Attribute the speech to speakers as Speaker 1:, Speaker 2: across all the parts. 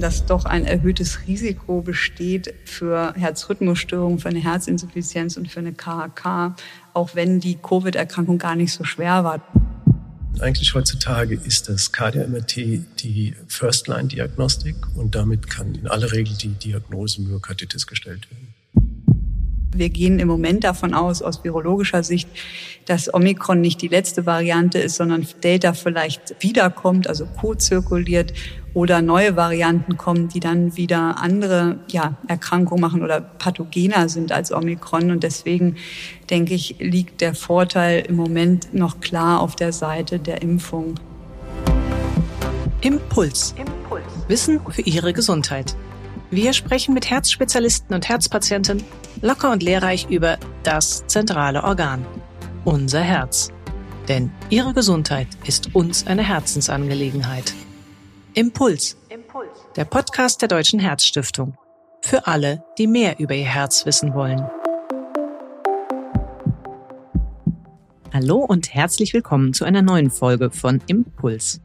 Speaker 1: dass doch ein erhöhtes Risiko besteht für Herzrhythmusstörungen, für eine Herzinsuffizienz und für eine KHK, auch wenn die Covid-Erkrankung gar nicht so schwer war.
Speaker 2: Eigentlich heutzutage ist das KDMRT die First-Line-Diagnostik und damit kann in aller Regel die Diagnose Myokarditis gestellt werden.
Speaker 1: Wir gehen im Moment davon aus, aus virologischer Sicht, dass Omikron nicht die letzte Variante ist, sondern Delta vielleicht wiederkommt, also co-zirkuliert oder neue Varianten kommen, die dann wieder andere ja, Erkrankungen machen oder pathogener sind als Omikron. Und deswegen denke ich, liegt der Vorteil im Moment noch klar auf der Seite der Impfung.
Speaker 3: Impuls. Impuls. Wissen für Ihre Gesundheit. Wir sprechen mit Herzspezialisten und Herzpatienten locker und lehrreich über das zentrale Organ, unser Herz. Denn Ihre Gesundheit ist uns eine Herzensangelegenheit. Impuls. Impuls. Der Podcast der Deutschen Herzstiftung. Für alle, die mehr über ihr Herz wissen wollen. Hallo und herzlich willkommen zu einer neuen Folge von Impuls.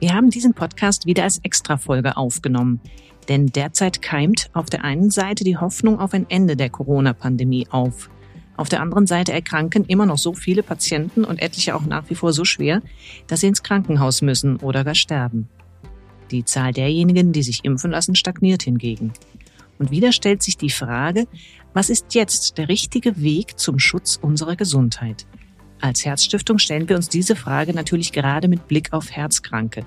Speaker 3: Wir haben diesen Podcast wieder als Extrafolge aufgenommen, denn derzeit keimt auf der einen Seite die Hoffnung auf ein Ende der Corona-Pandemie auf. Auf der anderen Seite erkranken immer noch so viele Patienten und etliche auch nach wie vor so schwer, dass sie ins Krankenhaus müssen oder gar sterben. Die Zahl derjenigen, die sich impfen lassen, stagniert hingegen. Und wieder stellt sich die Frage, was ist jetzt der richtige Weg zum Schutz unserer Gesundheit? Als Herzstiftung stellen wir uns diese Frage natürlich gerade mit Blick auf Herzkranke.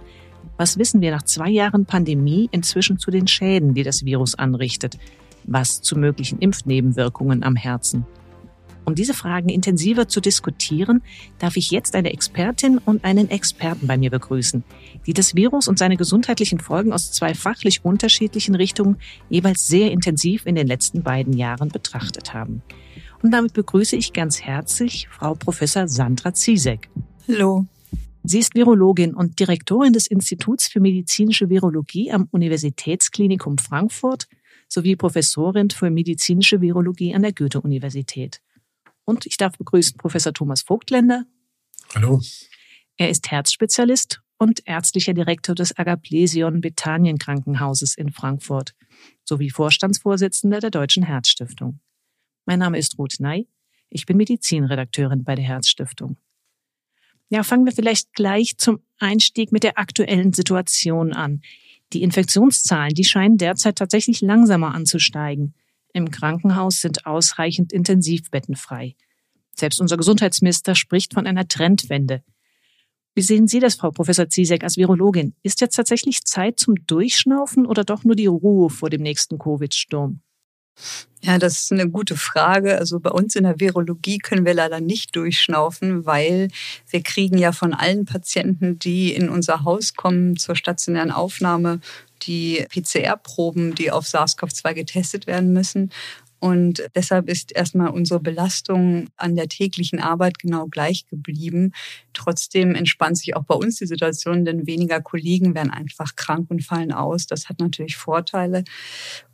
Speaker 3: Was wissen wir nach zwei Jahren Pandemie inzwischen zu den Schäden, die das Virus anrichtet? Was zu möglichen Impfnebenwirkungen am Herzen? Um diese Fragen intensiver zu diskutieren, darf ich jetzt eine Expertin und einen Experten bei mir begrüßen, die das Virus und seine gesundheitlichen Folgen aus zwei fachlich unterschiedlichen Richtungen jeweils sehr intensiv in den letzten beiden Jahren betrachtet haben. Und damit begrüße ich ganz herzlich Frau Professor Sandra Ziesek.
Speaker 1: Hallo.
Speaker 3: Sie ist Virologin und Direktorin des Instituts für medizinische Virologie am Universitätsklinikum Frankfurt sowie Professorin für medizinische Virologie an der Goethe-Universität. Und ich darf begrüßen Professor Thomas Vogtländer.
Speaker 2: Hallo.
Speaker 3: Er ist Herzspezialist und ärztlicher Direktor des Agaplesion Bethanien Krankenhauses in Frankfurt sowie Vorstandsvorsitzender der Deutschen Herzstiftung. Mein Name ist Ruth Ney. Ich bin Medizinredakteurin bei der Herzstiftung. Ja, fangen wir vielleicht gleich zum Einstieg mit der aktuellen Situation an. Die Infektionszahlen, die scheinen derzeit tatsächlich langsamer anzusteigen. Im Krankenhaus sind ausreichend Intensivbetten frei. Selbst unser Gesundheitsminister spricht von einer Trendwende. Wie sehen Sie das, Frau Professor Ziesek, als Virologin? Ist jetzt tatsächlich Zeit zum Durchschnaufen oder doch nur die Ruhe vor dem nächsten Covid-Sturm?
Speaker 1: Ja, das ist eine gute Frage. Also bei uns in der Virologie können wir leider nicht durchschnaufen, weil wir kriegen ja von allen Patienten, die in unser Haus kommen zur stationären Aufnahme, die PCR-Proben, die auf SARS-CoV-2 getestet werden müssen. Und deshalb ist erstmal unsere Belastung an der täglichen Arbeit genau gleich geblieben. Trotzdem entspannt sich auch bei uns die Situation, denn weniger Kollegen werden einfach krank und fallen aus. Das hat natürlich Vorteile.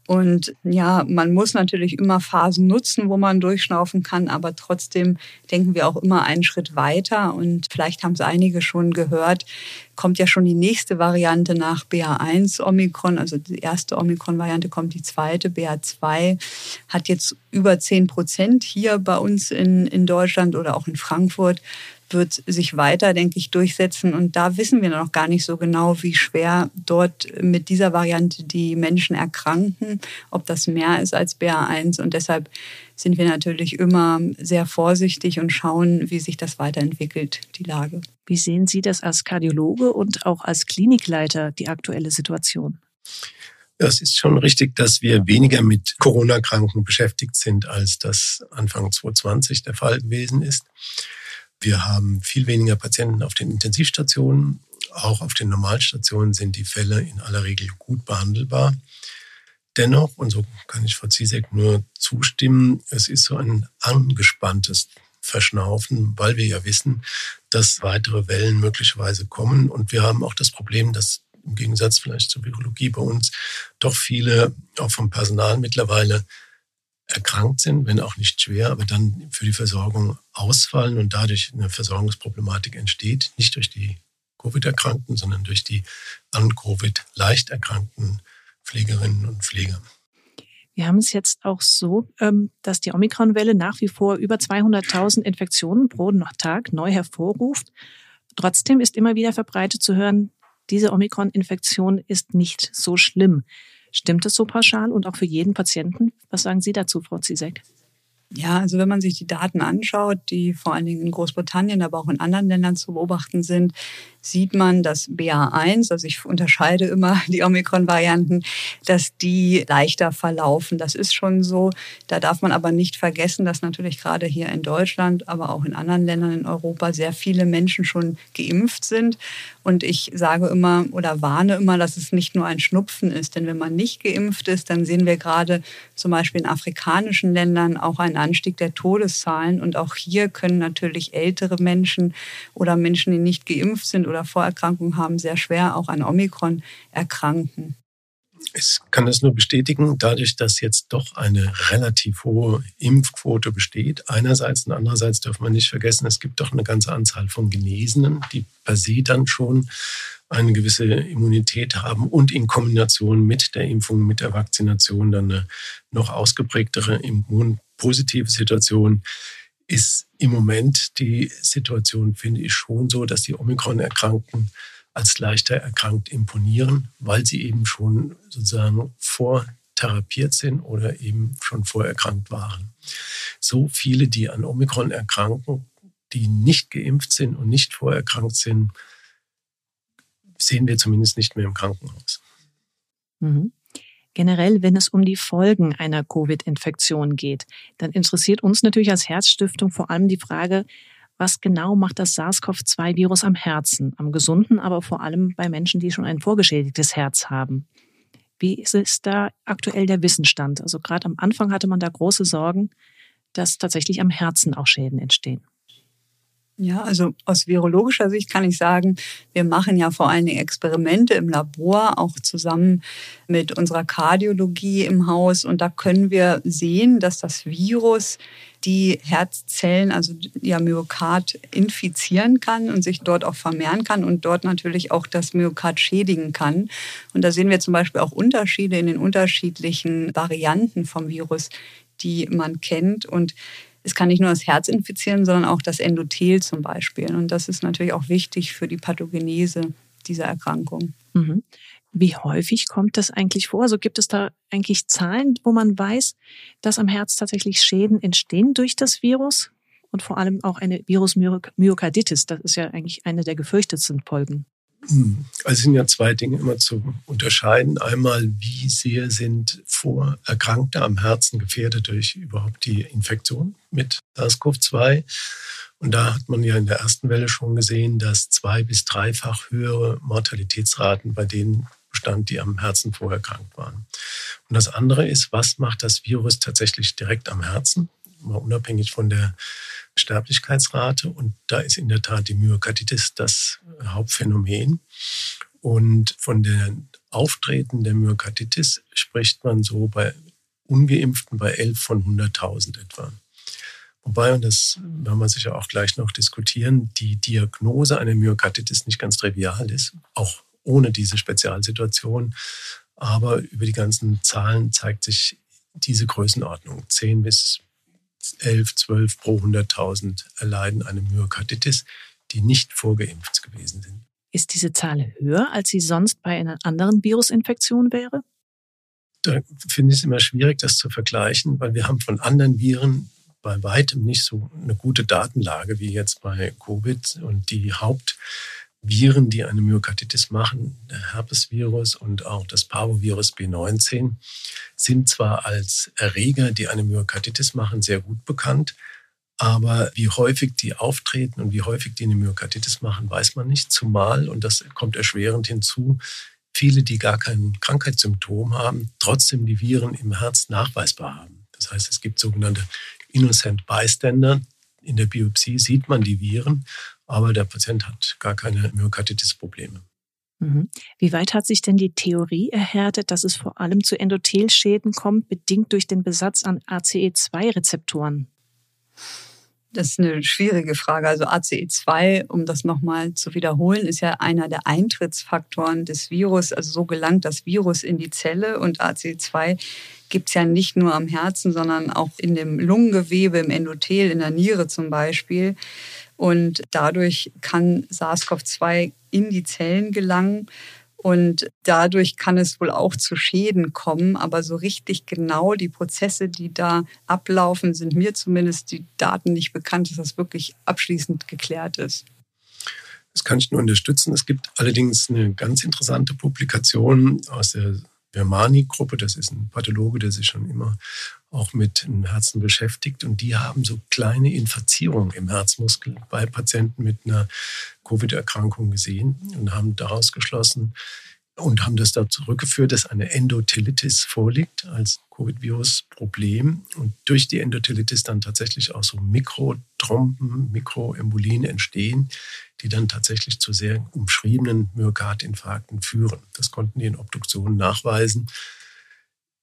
Speaker 1: Und ja, man muss natürlich immer Phasen nutzen, wo man durchschnaufen kann, aber trotzdem denken wir auch immer einen Schritt weiter. Und vielleicht haben es einige schon gehört, kommt ja schon die nächste Variante nach BA1 Omikron. Also die erste Omikron-Variante kommt die zweite, BA2, hat jetzt über 10 Prozent hier bei uns in, in Deutschland oder auch in Frankfurt wird sich weiter, denke ich, durchsetzen. Und da wissen wir noch gar nicht so genau, wie schwer dort mit dieser Variante die Menschen erkranken, ob das mehr ist als BA1. Und deshalb sind wir natürlich immer sehr vorsichtig und schauen, wie sich das weiterentwickelt, die Lage.
Speaker 3: Wie sehen Sie das als Kardiologe und auch als Klinikleiter, die aktuelle Situation?
Speaker 2: Es ist schon richtig, dass wir weniger mit Corona-Kranken beschäftigt sind, als das Anfang 2020 der Fall gewesen ist. Wir haben viel weniger Patienten auf den Intensivstationen. Auch auf den Normalstationen sind die Fälle in aller Regel gut behandelbar. Dennoch, und so kann ich Frau Ziesek nur zustimmen, es ist so ein angespanntes Verschnaufen, weil wir ja wissen, dass weitere Wellen möglicherweise kommen. Und wir haben auch das Problem, dass im Gegensatz vielleicht zur Virologie bei uns doch viele auch vom Personal mittlerweile erkrankt sind, wenn auch nicht schwer, aber dann für die Versorgung ausfallen und dadurch eine Versorgungsproblematik entsteht, nicht durch die Covid-Erkrankten, sondern durch die an Covid leicht erkrankten Pflegerinnen und Pfleger.
Speaker 3: Wir haben es jetzt auch so, ähm, dass die Omikron-Welle nach wie vor über 200.000 Infektionen pro Tag neu hervorruft. Trotzdem ist immer wieder verbreitet zu hören, diese Omikron-Infektion ist nicht so schlimm. Stimmt das so pauschal und auch für jeden Patienten? Was sagen Sie dazu, Frau Zizek?
Speaker 1: Ja, also wenn man sich die Daten anschaut, die vor allen Dingen in Großbritannien, aber auch in anderen Ländern zu beobachten sind, sieht man, dass BA1, also ich unterscheide immer die Omikron-Varianten, dass die leichter verlaufen. Das ist schon so. Da darf man aber nicht vergessen, dass natürlich gerade hier in Deutschland, aber auch in anderen Ländern in Europa sehr viele Menschen schon geimpft sind. Und ich sage immer oder warne immer, dass es nicht nur ein Schnupfen ist. Denn wenn man nicht geimpft ist, dann sehen wir gerade zum Beispiel in afrikanischen Ländern auch einen Anstieg der Todeszahlen. Und auch hier können natürlich ältere Menschen oder Menschen, die nicht geimpft sind oder Vorerkrankungen haben, sehr schwer auch an Omikron erkranken.
Speaker 2: Ich kann das nur bestätigen, dadurch, dass jetzt doch eine relativ hohe Impfquote besteht. Einerseits und andererseits darf man nicht vergessen, es gibt doch eine ganze Anzahl von Genesenen, die per se dann schon eine gewisse Immunität haben und in Kombination mit der Impfung, mit der Vakzination dann eine noch ausgeprägtere immunpositive Situation ist im Moment die Situation, finde ich, schon so, dass die Omikron-Erkrankten als leichter erkrankt imponieren, weil sie eben schon sozusagen vortherapiert sind oder eben schon vorerkrankt waren. So viele, die an Omikron erkranken, die nicht geimpft sind und nicht vorerkrankt sind, sehen wir zumindest nicht mehr im Krankenhaus.
Speaker 3: Mhm. Generell, wenn es um die Folgen einer Covid-Infektion geht, dann interessiert uns natürlich als Herzstiftung vor allem die Frage, was genau macht das SARS-CoV-2-Virus am Herzen, am gesunden, aber vor allem bei Menschen, die schon ein vorgeschädigtes Herz haben. Wie ist da aktuell der Wissensstand? Also gerade am Anfang hatte man da große Sorgen, dass tatsächlich am Herzen auch Schäden entstehen.
Speaker 1: Ja, also aus virologischer Sicht kann ich sagen, wir machen ja vor allen Dingen Experimente im Labor, auch zusammen mit unserer Kardiologie im Haus. Und da können wir sehen, dass das Virus die Herzzellen, also ja Myokard, infizieren kann und sich dort auch vermehren kann und dort natürlich auch das Myokard schädigen kann. Und da sehen wir zum Beispiel auch Unterschiede in den unterschiedlichen Varianten vom Virus, die man kennt. Und es kann nicht nur das Herz infizieren, sondern auch das Endothel zum Beispiel. Und das ist natürlich auch wichtig für die Pathogenese dieser Erkrankung.
Speaker 3: Mhm. Wie häufig kommt das eigentlich vor? Also gibt es da eigentlich Zahlen, wo man weiß, dass am Herz tatsächlich Schäden entstehen durch das Virus? Und vor allem auch eine Virusmyokarditis, das ist ja eigentlich eine der gefürchtetsten Folgen.
Speaker 2: Hm. Also es sind ja zwei Dinge immer zu unterscheiden. Einmal, wie sehr sind Vorerkrankte am Herzen gefährdet durch überhaupt die Infektion mit SARS-CoV-2. Und da hat man ja in der ersten Welle schon gesehen, dass zwei- bis dreifach höhere Mortalitätsraten bei denen bestand, die am Herzen vorerkrankt waren. Und das andere ist, was macht das Virus tatsächlich direkt am Herzen? Mal unabhängig von der Sterblichkeitsrate. Und da ist in der Tat die Myokarditis das Hauptphänomen. Und von den Auftreten der Myokarditis spricht man so bei Ungeimpften bei 11 von 100.000 etwa. Wobei, und das werden wir sicher auch gleich noch diskutieren, die Diagnose einer Myokarditis nicht ganz trivial ist, auch ohne diese Spezialsituation. Aber über die ganzen Zahlen zeigt sich diese Größenordnung. 10 bis 11, 12 pro 100.000 erleiden eine Myokarditis, die nicht vorgeimpft gewesen sind.
Speaker 3: Ist diese Zahl höher, als sie sonst bei einer anderen Virusinfektion wäre?
Speaker 2: Da finde ich es immer schwierig, das zu vergleichen, weil wir haben von anderen Viren bei weitem nicht so eine gute Datenlage wie jetzt bei Covid. Und die Hauptviren, die eine Myokarditis machen, der Herpesvirus und auch das Parvovirus B19, sind zwar als Erreger, die eine Myokarditis machen, sehr gut bekannt, aber wie häufig die auftreten und wie häufig die eine Myokarditis machen, weiß man nicht. Zumal, und das kommt erschwerend hinzu, viele, die gar kein Krankheitssymptom haben, trotzdem die Viren im Herz nachweisbar haben. Das heißt, es gibt sogenannte Innocent Bystander. In der Biopsie sieht man die Viren, aber der Patient hat gar keine Myokarditis-Probleme.
Speaker 3: Mhm. Wie weit hat sich denn die Theorie erhärtet, dass es vor allem zu Endothelschäden kommt, bedingt durch den Besatz an ACE2-Rezeptoren?
Speaker 1: Das ist eine schwierige Frage. Also ACE2, um das nochmal zu wiederholen, ist ja einer der Eintrittsfaktoren des Virus. Also so gelangt das Virus in die Zelle und ACE2 gibt es ja nicht nur am Herzen, sondern auch in dem Lungengewebe, im Endothel, in der Niere zum Beispiel. Und dadurch kann SARS-CoV-2 in die Zellen gelangen und dadurch kann es wohl auch zu Schäden kommen. Aber so richtig genau die Prozesse, die da ablaufen, sind mir zumindest die Daten nicht bekannt, dass das wirklich abschließend geklärt ist.
Speaker 2: Das kann ich nur unterstützen. Es gibt allerdings eine ganz interessante Publikation aus der Vermani-Gruppe. Das ist ein Pathologe, der sich schon immer auch mit dem Herzen beschäftigt. Und die haben so kleine Infazierungen im Herzmuskel bei Patienten mit einer Covid-Erkrankung gesehen und haben daraus geschlossen und haben das da zurückgeführt, dass eine Endothelitis vorliegt als Covid-Virus-Problem und durch die Endothelitis dann tatsächlich auch so Mikrotrompen, Mikroembolien entstehen, die dann tatsächlich zu sehr umschriebenen Myokardinfarkten führen. Das konnten die in Obduktionen nachweisen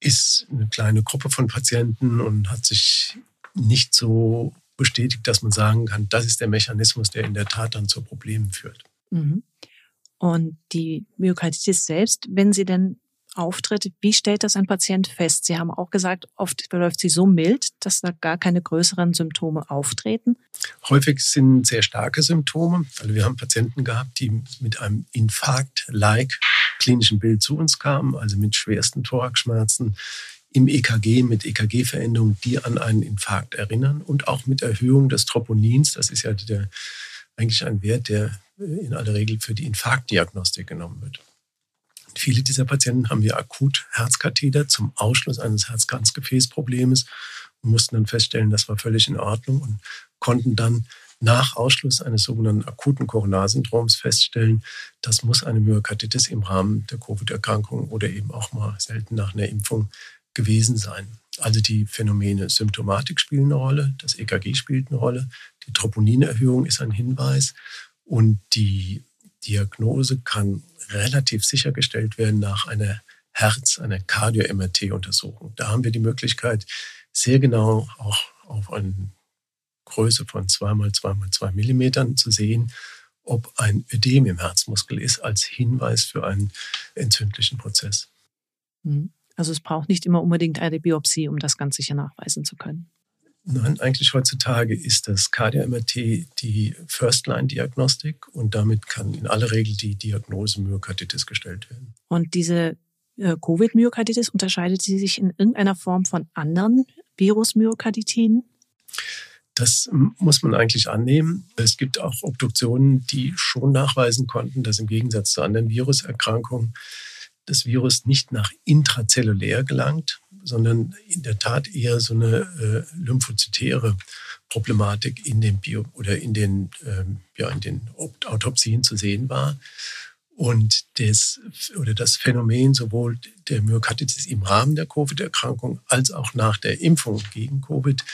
Speaker 2: ist eine kleine Gruppe von Patienten und hat sich nicht so bestätigt, dass man sagen kann, das ist der Mechanismus, der in der Tat dann zu Problemen führt. Mhm.
Speaker 3: Und die Myokarditis selbst, wenn sie denn auftritt, wie stellt das ein Patient fest? Sie haben auch gesagt, oft verläuft sie so mild, dass da gar keine größeren Symptome auftreten.
Speaker 2: Häufig sind sehr starke Symptome. Also wir haben Patienten gehabt, die mit einem Infarkt-like klinischen Bild zu uns kamen, also mit schwersten Thoraxschmerzen im EKG, mit EKG-Veränderungen, die an einen Infarkt erinnern und auch mit Erhöhung des Troponins. Das ist ja der, eigentlich ein Wert, der in aller Regel für die Infarktdiagnostik genommen wird. Viele dieser Patienten haben wir akut Herzkatheter zum Ausschluss eines Herzkranzgefäßproblems und mussten dann feststellen, das war völlig in Ordnung und konnten dann nach Ausschluss eines sogenannten akuten Coronarsyndroms feststellen, das muss eine Myokarditis im Rahmen der Covid-Erkrankung oder eben auch mal selten nach einer Impfung gewesen sein. Also die Phänomene Symptomatik spielen eine Rolle, das EKG spielt eine Rolle, die Troponinerhöhung ist ein Hinweis und die Diagnose kann relativ sichergestellt werden nach einer Herz-, einer Cardio-MRT-Untersuchung. Da haben wir die Möglichkeit, sehr genau auch auf eine Größe von 2 mal 2 mal 2 Millimetern zu sehen, ob ein Ödem im Herzmuskel ist, als Hinweis für einen entzündlichen Prozess.
Speaker 3: Mhm. Also es braucht nicht immer unbedingt eine Biopsie, um das ganz sicher nachweisen zu können.
Speaker 2: Nein, eigentlich heutzutage ist das KDMRT die First-Line-Diagnostik und damit kann in aller Regel die Diagnose Myokarditis gestellt werden.
Speaker 3: Und diese äh, Covid-Myokarditis unterscheidet sie sich in irgendeiner Form von anderen Virus-Myokarditiden?
Speaker 2: Das muss man eigentlich annehmen. Es gibt auch Obduktionen, die schon nachweisen konnten, dass im Gegensatz zu anderen Viruserkrankungen das Virus nicht nach intrazellulär gelangt, sondern in der Tat eher so eine äh, lymphozytäre Problematik in den Bio oder in den, ähm, ja, in den Autopsien zu sehen war. Und das, oder das Phänomen sowohl der Myokarditis im Rahmen der Covid-Erkrankung als auch nach der Impfung gegen Covid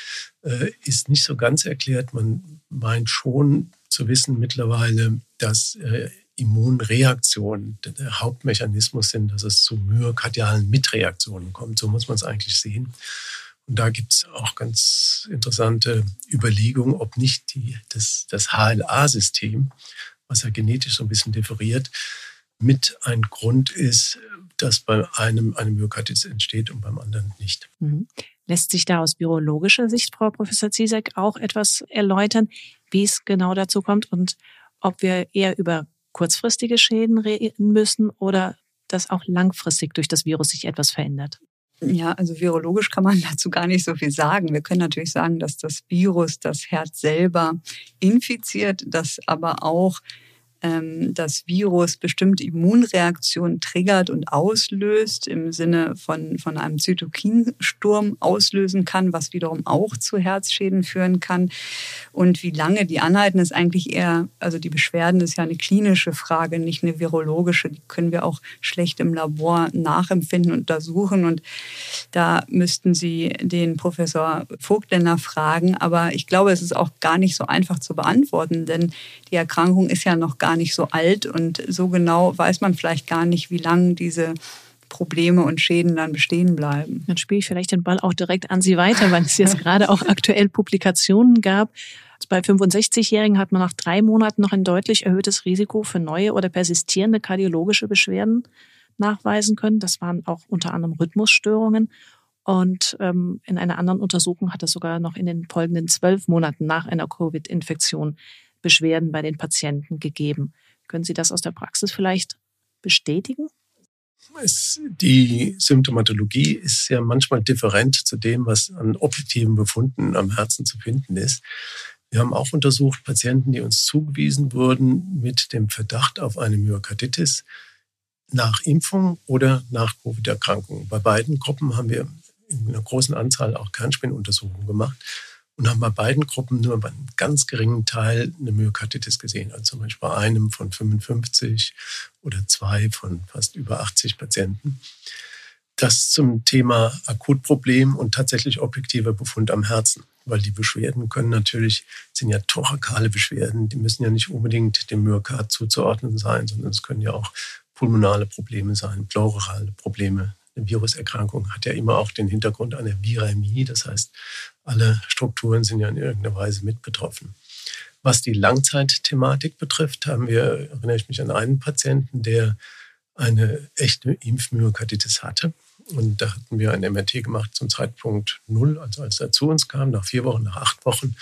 Speaker 2: ist nicht so ganz erklärt. Man meint schon zu wissen mittlerweile, dass äh, Immunreaktionen der Hauptmechanismus sind, dass es zu myokardialen Mitreaktionen kommt. So muss man es eigentlich sehen. Und da gibt es auch ganz interessante Überlegungen, ob nicht die, das, das HLA-System, was ja genetisch so ein bisschen differiert, mit ein Grund ist, dass bei einem eine Myokarditis entsteht und beim anderen nicht.
Speaker 3: Lässt sich da aus virologischer Sicht, Frau Professor Ziesek, auch etwas erläutern, wie es genau dazu kommt und ob wir eher über kurzfristige Schäden reden müssen oder dass auch langfristig durch das Virus sich etwas verändert?
Speaker 1: Ja, also virologisch kann man dazu gar nicht so viel sagen. Wir können natürlich sagen, dass das Virus das Herz selber infiziert, dass aber auch das Virus bestimmte Immunreaktionen triggert und auslöst, im Sinne von, von einem Zytokinsturm auslösen kann, was wiederum auch zu Herzschäden führen kann. Und wie lange die anhalten, ist eigentlich eher, also die Beschwerden ist ja eine klinische Frage, nicht eine virologische. Die können wir auch schlecht im Labor nachempfinden und untersuchen. Und da müssten Sie den Professor Vogtländer fragen. Aber ich glaube, es ist auch gar nicht so einfach zu beantworten, denn die Erkrankung ist ja noch gar nicht so alt und so genau weiß man vielleicht gar nicht, wie lange diese Probleme und Schäden dann bestehen bleiben.
Speaker 3: Dann spiele ich vielleicht den Ball auch direkt an Sie weiter, weil es jetzt gerade auch aktuell Publikationen gab. Bei 65-Jährigen hat man nach drei Monaten noch ein deutlich erhöhtes Risiko für neue oder persistierende kardiologische Beschwerden nachweisen können. Das waren auch unter anderem Rhythmusstörungen. Und ähm, in einer anderen Untersuchung hat es sogar noch in den folgenden zwölf Monaten nach einer Covid-Infektion Beschwerden bei den Patienten gegeben. Können Sie das aus der Praxis vielleicht bestätigen?
Speaker 2: Es, die Symptomatologie ist ja manchmal different zu dem, was an objektiven Befunden am Herzen zu finden ist. Wir haben auch untersucht Patienten, die uns zugewiesen wurden mit dem Verdacht auf eine Myokarditis nach Impfung oder nach Covid-Erkrankung. Bei beiden Gruppen haben wir in einer großen Anzahl auch Kernspinuntersuchungen gemacht und haben bei beiden Gruppen nur bei einem ganz geringen Teil eine Myokarditis gesehen. Also zum Beispiel bei einem von 55 oder zwei von fast über 80 Patienten. Das zum Thema Akutproblem und tatsächlich objektiver Befund am Herzen. Weil die Beschwerden können natürlich, sind ja thorakale Beschwerden, die müssen ja nicht unbedingt dem Myokard zuzuordnen sein, sondern es können ja auch pulmonale Probleme sein, pleurale Probleme eine Viruserkrankung hat ja immer auch den Hintergrund einer Viremie. Das heißt, alle Strukturen sind ja in irgendeiner Weise mit betroffen. Was die Langzeitthematik betrifft, haben wir, erinnere ich mich an einen Patienten, der eine echte Impfmyokarditis hatte. Und da hatten wir ein MRT gemacht zum Zeitpunkt null, also als er zu uns kam, nach vier Wochen, nach acht Wochen.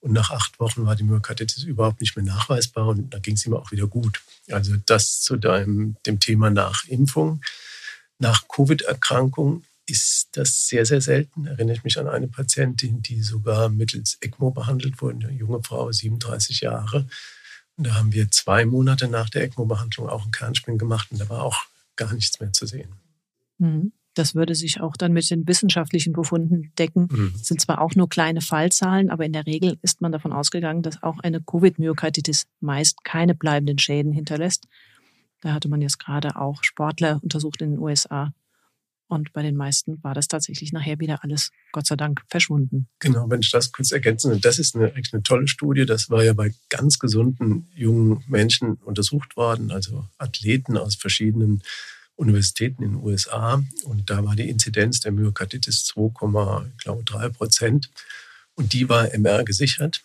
Speaker 2: Und nach acht Wochen war die Myokarditis überhaupt nicht mehr nachweisbar und da ging es ihm auch wieder gut. Also das zu deinem, dem Thema nach Impfung. Nach Covid-Erkrankung ist das sehr, sehr selten. Erinnere ich mich an eine Patientin, die sogar mittels ECMO behandelt wurde, eine junge Frau, 37 Jahre. Und da haben wir zwei Monate nach der ECMO-Behandlung auch einen Kernspin gemacht und da war auch gar nichts mehr zu sehen.
Speaker 3: Mhm. Das würde sich auch dann mit den wissenschaftlichen Befunden decken. Mhm. Das sind zwar auch nur kleine Fallzahlen, aber in der Regel ist man davon ausgegangen, dass auch eine Covid-Myokarditis meist keine bleibenden Schäden hinterlässt. Da hatte man jetzt gerade auch Sportler untersucht in den USA. Und bei den meisten war das tatsächlich nachher wieder alles, Gott sei Dank, verschwunden.
Speaker 2: Genau, wenn ich das kurz ergänzen, das ist eine, eine tolle Studie. Das war ja bei ganz gesunden jungen Menschen untersucht worden, also Athleten aus verschiedenen Universitäten in den USA. Und da war die Inzidenz der Myokarditis 2,3 Prozent. Und die war MR gesichert,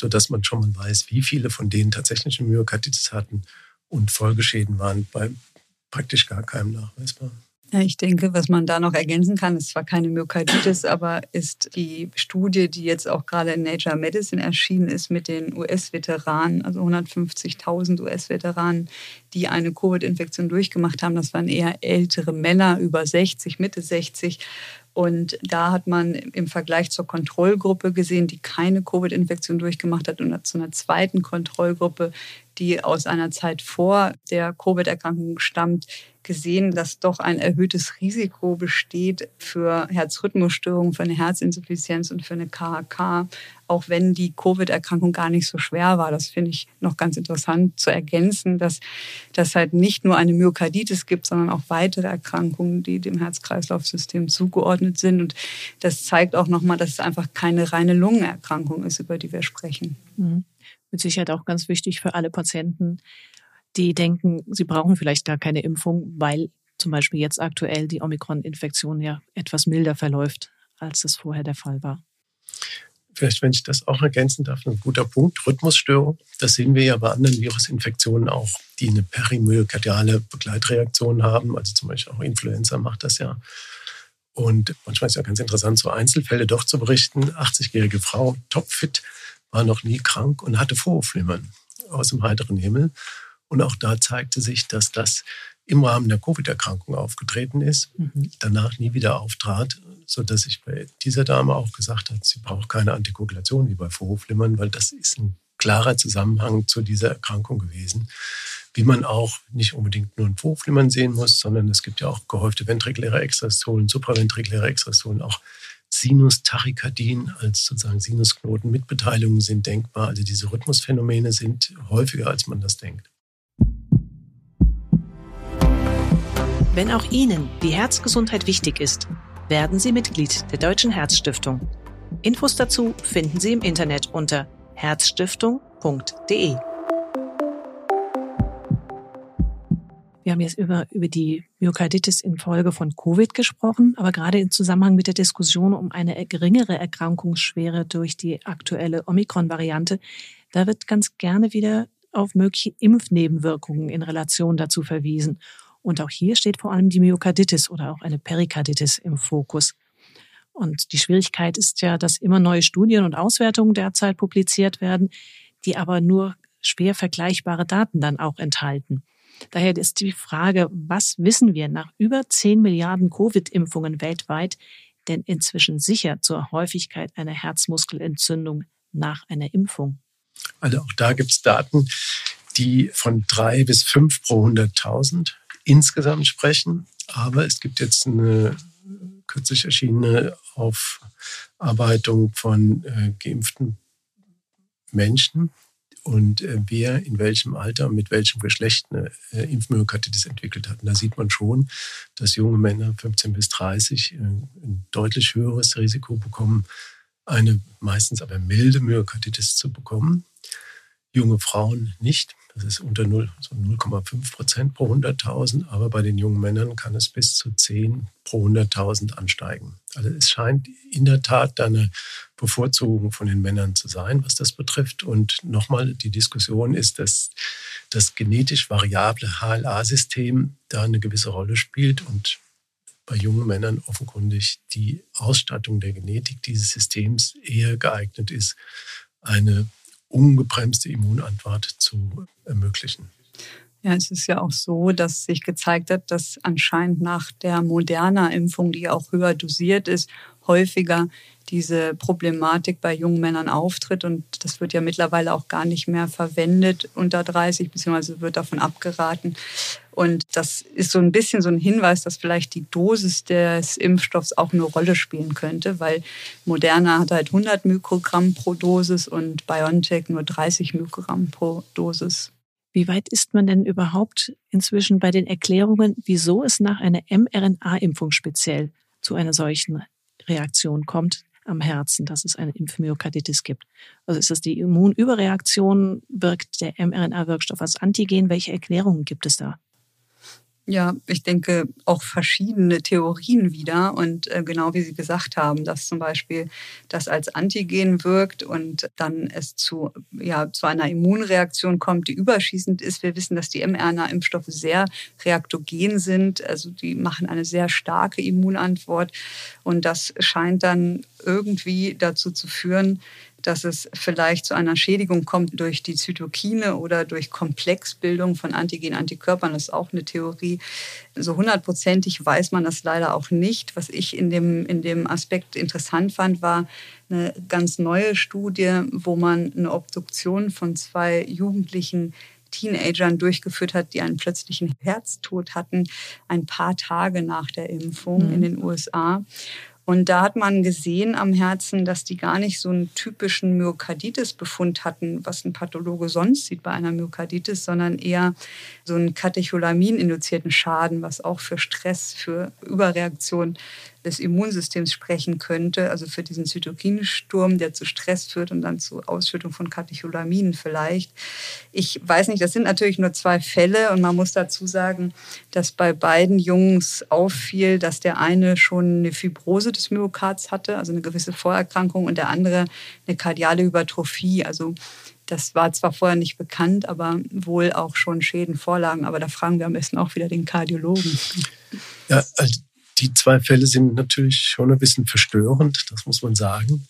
Speaker 2: sodass man schon mal weiß, wie viele von denen tatsächlich eine Myokarditis hatten und Folgeschäden waren bei praktisch gar keinem nachweisbar.
Speaker 1: Ja, ich denke, was man da noch ergänzen kann, ist zwar keine Myokarditis, aber ist die Studie, die jetzt auch gerade in Nature Medicine erschienen ist mit den US-Veteranen, also 150.000 US-Veteranen, die eine Covid-Infektion durchgemacht haben. Das waren eher ältere Männer über 60, Mitte 60 und da hat man im Vergleich zur Kontrollgruppe gesehen, die keine Covid-Infektion durchgemacht hat und zu einer zweiten Kontrollgruppe, die aus einer Zeit vor der Covid-Erkrankung stammt, gesehen, dass doch ein erhöhtes Risiko besteht für Herzrhythmusstörungen, für eine Herzinsuffizienz und für eine KHK, auch wenn die Covid-Erkrankung gar nicht so schwer war. Das finde ich noch ganz interessant zu ergänzen, dass das halt nicht nur eine Myokarditis gibt, sondern auch weitere Erkrankungen, die dem Herz-Kreislauf-System zugeordnet sind. Und das zeigt auch nochmal, dass es einfach keine reine Lungenerkrankung ist, über die wir sprechen.
Speaker 3: Mhm mit Sicherheit auch ganz wichtig für alle Patienten, die denken, sie brauchen vielleicht gar keine Impfung, weil zum Beispiel jetzt aktuell die Omikron-Infektion ja etwas milder verläuft, als das vorher der Fall war.
Speaker 2: Vielleicht, wenn ich das auch ergänzen darf, ein guter Punkt. Rhythmusstörung. Das sehen wir ja bei anderen Virusinfektionen auch, die eine perimyokardiale Begleitreaktion haben. Also zum Beispiel auch Influenza macht das ja. Und manchmal ist ja ganz interessant, so Einzelfälle doch zu berichten. 80-jährige Frau, topfit, war noch nie krank und hatte Vorhofflimmern aus dem heiteren Himmel. Und auch da zeigte sich, dass das im Rahmen der Covid-Erkrankung aufgetreten ist, mhm. danach nie wieder auftrat, sodass sich bei dieser Dame auch gesagt hat, sie braucht keine Antikoagulation wie bei Vorhofflimmern, weil das ist ein klarer Zusammenhang zu dieser Erkrankung gewesen. Wie man auch nicht unbedingt nur ein Vorhofflimmern sehen muss, sondern es gibt ja auch gehäufte ventrikuläre Extrastolen, supraventrikuläre Extrastolen, auch Sinustachykardien als sozusagen Sinusknoten mit Beteiligung sind denkbar. Also diese Rhythmusphänomene sind häufiger, als man das denkt.
Speaker 3: Wenn auch Ihnen die Herzgesundheit wichtig ist, werden Sie Mitglied der Deutschen Herzstiftung. Infos dazu finden Sie im Internet unter herzstiftung.de. Wir haben jetzt über, über die Myokarditis infolge von Covid gesprochen, aber gerade im Zusammenhang mit der Diskussion um eine geringere Erkrankungsschwere durch die aktuelle Omikron-Variante, da wird ganz gerne wieder auf mögliche Impfnebenwirkungen in Relation dazu verwiesen. Und auch hier steht vor allem die Myokarditis oder auch eine Perikarditis im Fokus. Und die Schwierigkeit ist ja, dass immer neue Studien und Auswertungen derzeit publiziert werden, die aber nur schwer vergleichbare Daten dann auch enthalten. Daher ist die Frage, was wissen wir nach über 10 Milliarden Covid-Impfungen weltweit denn inzwischen sicher zur Häufigkeit einer Herzmuskelentzündung nach einer Impfung?
Speaker 2: Also auch da gibt es Daten, die von drei bis fünf pro 100.000 insgesamt sprechen. Aber es gibt jetzt eine kürzlich erschienene Aufarbeitung von äh, geimpften Menschen, und äh, wer in welchem Alter und mit welchem Geschlecht eine äh, Impfmyokarditis entwickelt hat. Und da sieht man schon, dass junge Männer 15 bis 30 äh, ein deutlich höheres Risiko bekommen, eine meistens aber milde Myokarditis zu bekommen. Junge Frauen nicht. Das ist unter 0, so 0,5 Prozent pro 100.000, aber bei den jungen Männern kann es bis zu 10 pro 100.000 ansteigen. Also es scheint in der Tat eine Bevorzugung von den Männern zu sein, was das betrifft. Und nochmal, die Diskussion ist, dass das genetisch variable HLA-System da eine gewisse Rolle spielt und bei jungen Männern offenkundig die Ausstattung der Genetik dieses Systems eher geeignet ist, eine ungebremste Immunantwort zu ermöglichen.
Speaker 1: Ja, es ist ja auch so, dass sich gezeigt hat, dass anscheinend nach der Moderna-Impfung, die auch höher dosiert ist, häufiger diese Problematik bei jungen Männern auftritt. Und das wird ja mittlerweile auch gar nicht mehr verwendet unter 30, beziehungsweise wird davon abgeraten. Und das ist so ein bisschen so ein Hinweis, dass vielleicht die Dosis des Impfstoffs auch eine Rolle spielen könnte, weil Moderna hat halt 100 Mikrogramm pro Dosis und BioNTech nur 30 Mikrogramm pro Dosis.
Speaker 3: Wie weit ist man denn überhaupt inzwischen bei den Erklärungen, wieso es nach einer mRNA-Impfung speziell zu einer solchen Reaktion kommt am Herzen, dass es eine Impfmyokarditis gibt? Also ist das die Immunüberreaktion? Wirkt der mRNA-Wirkstoff als Antigen? Welche Erklärungen gibt es da?
Speaker 1: Ja, ich denke auch verschiedene Theorien wieder. Und äh, genau wie Sie gesagt haben, dass zum Beispiel das als Antigen wirkt und dann es zu, ja, zu einer Immunreaktion kommt, die überschießend ist. Wir wissen, dass die mRNA-Impfstoffe sehr reaktogen sind. Also die machen eine sehr starke Immunantwort. Und das scheint dann irgendwie dazu zu führen, dass es vielleicht zu einer Schädigung kommt durch die Zytokine oder durch Komplexbildung von Antigen-Antikörpern. Das ist auch eine Theorie. So hundertprozentig weiß man das leider auch nicht. Was ich in dem, in dem Aspekt interessant fand, war eine ganz neue Studie, wo man eine Obduktion von zwei Jugendlichen Teenagern durchgeführt hat, die einen plötzlichen Herztod hatten, ein paar Tage nach der Impfung mhm. in den USA. Und da hat man gesehen am Herzen, dass die gar nicht so einen typischen Myokarditis-Befund hatten, was ein Pathologe sonst sieht bei einer Myokarditis, sondern eher so einen Katecholamin-induzierten Schaden, was auch für Stress, für Überreaktion des Immunsystems sprechen könnte, also für diesen Zytokinsturm, der zu Stress führt und dann zu Ausschüttung von Katecholaminen vielleicht. Ich weiß nicht, das sind natürlich nur zwei Fälle und man muss dazu sagen, dass bei beiden Jungs auffiel, dass der eine schon eine Fibrose des Myokards hatte, also eine gewisse Vorerkrankung, und der andere eine kardiale Hypertrophie, also das war zwar vorher nicht bekannt, aber wohl auch schon Schäden vorlagen. Aber da fragen wir am besten auch wieder den Kardiologen.
Speaker 2: Ja, also die zwei Fälle sind natürlich schon ein bisschen verstörend, das muss man sagen.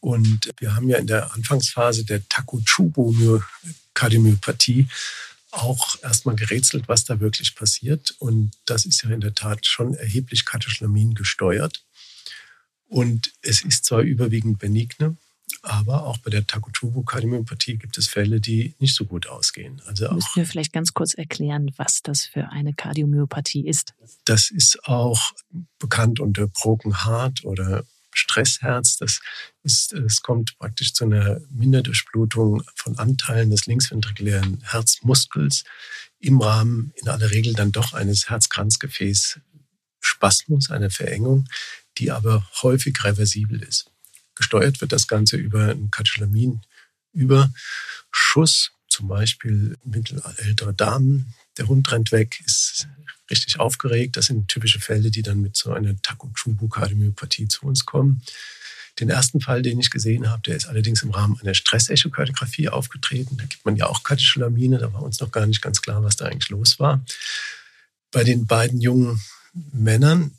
Speaker 2: Und wir haben ja in der Anfangsphase der Takotsubo-Kardiomyopathie auch erstmal gerätselt, was da wirklich passiert. Und das ist ja in der Tat schon erheblich Kateschlamin gesteuert. Und es ist zwar überwiegend benigne, aber auch bei der Takotsubo-Kardiomyopathie gibt es Fälle, die nicht so gut ausgehen.
Speaker 3: Also auch, Müssen wir vielleicht ganz kurz erklären, was das für eine Kardiomyopathie ist?
Speaker 2: Das ist auch bekannt unter Broken Heart oder Stressherz. Das ist, es kommt praktisch zu einer Minderdurchblutung von Anteilen des linksventrikulären Herzmuskels im Rahmen in aller Regel dann doch eines Herzkranzgefäß Spasmus, einer Verengung, die aber häufig reversibel ist. Gesteuert wird das Ganze über einen Katecholaminüberschuss zum Beispiel mittelältere Damen. Der Hund rennt weg, ist richtig aufgeregt. Das sind typische Fälle, die dann mit so einer Takotsubo-Kardiomyopathie zu uns kommen. Den ersten Fall, den ich gesehen habe, der ist allerdings im Rahmen einer Stressechokardiographie aufgetreten. Da gibt man ja auch Katecholamine. Da war uns noch gar nicht ganz klar, was da eigentlich los war. Bei den beiden jungen Männern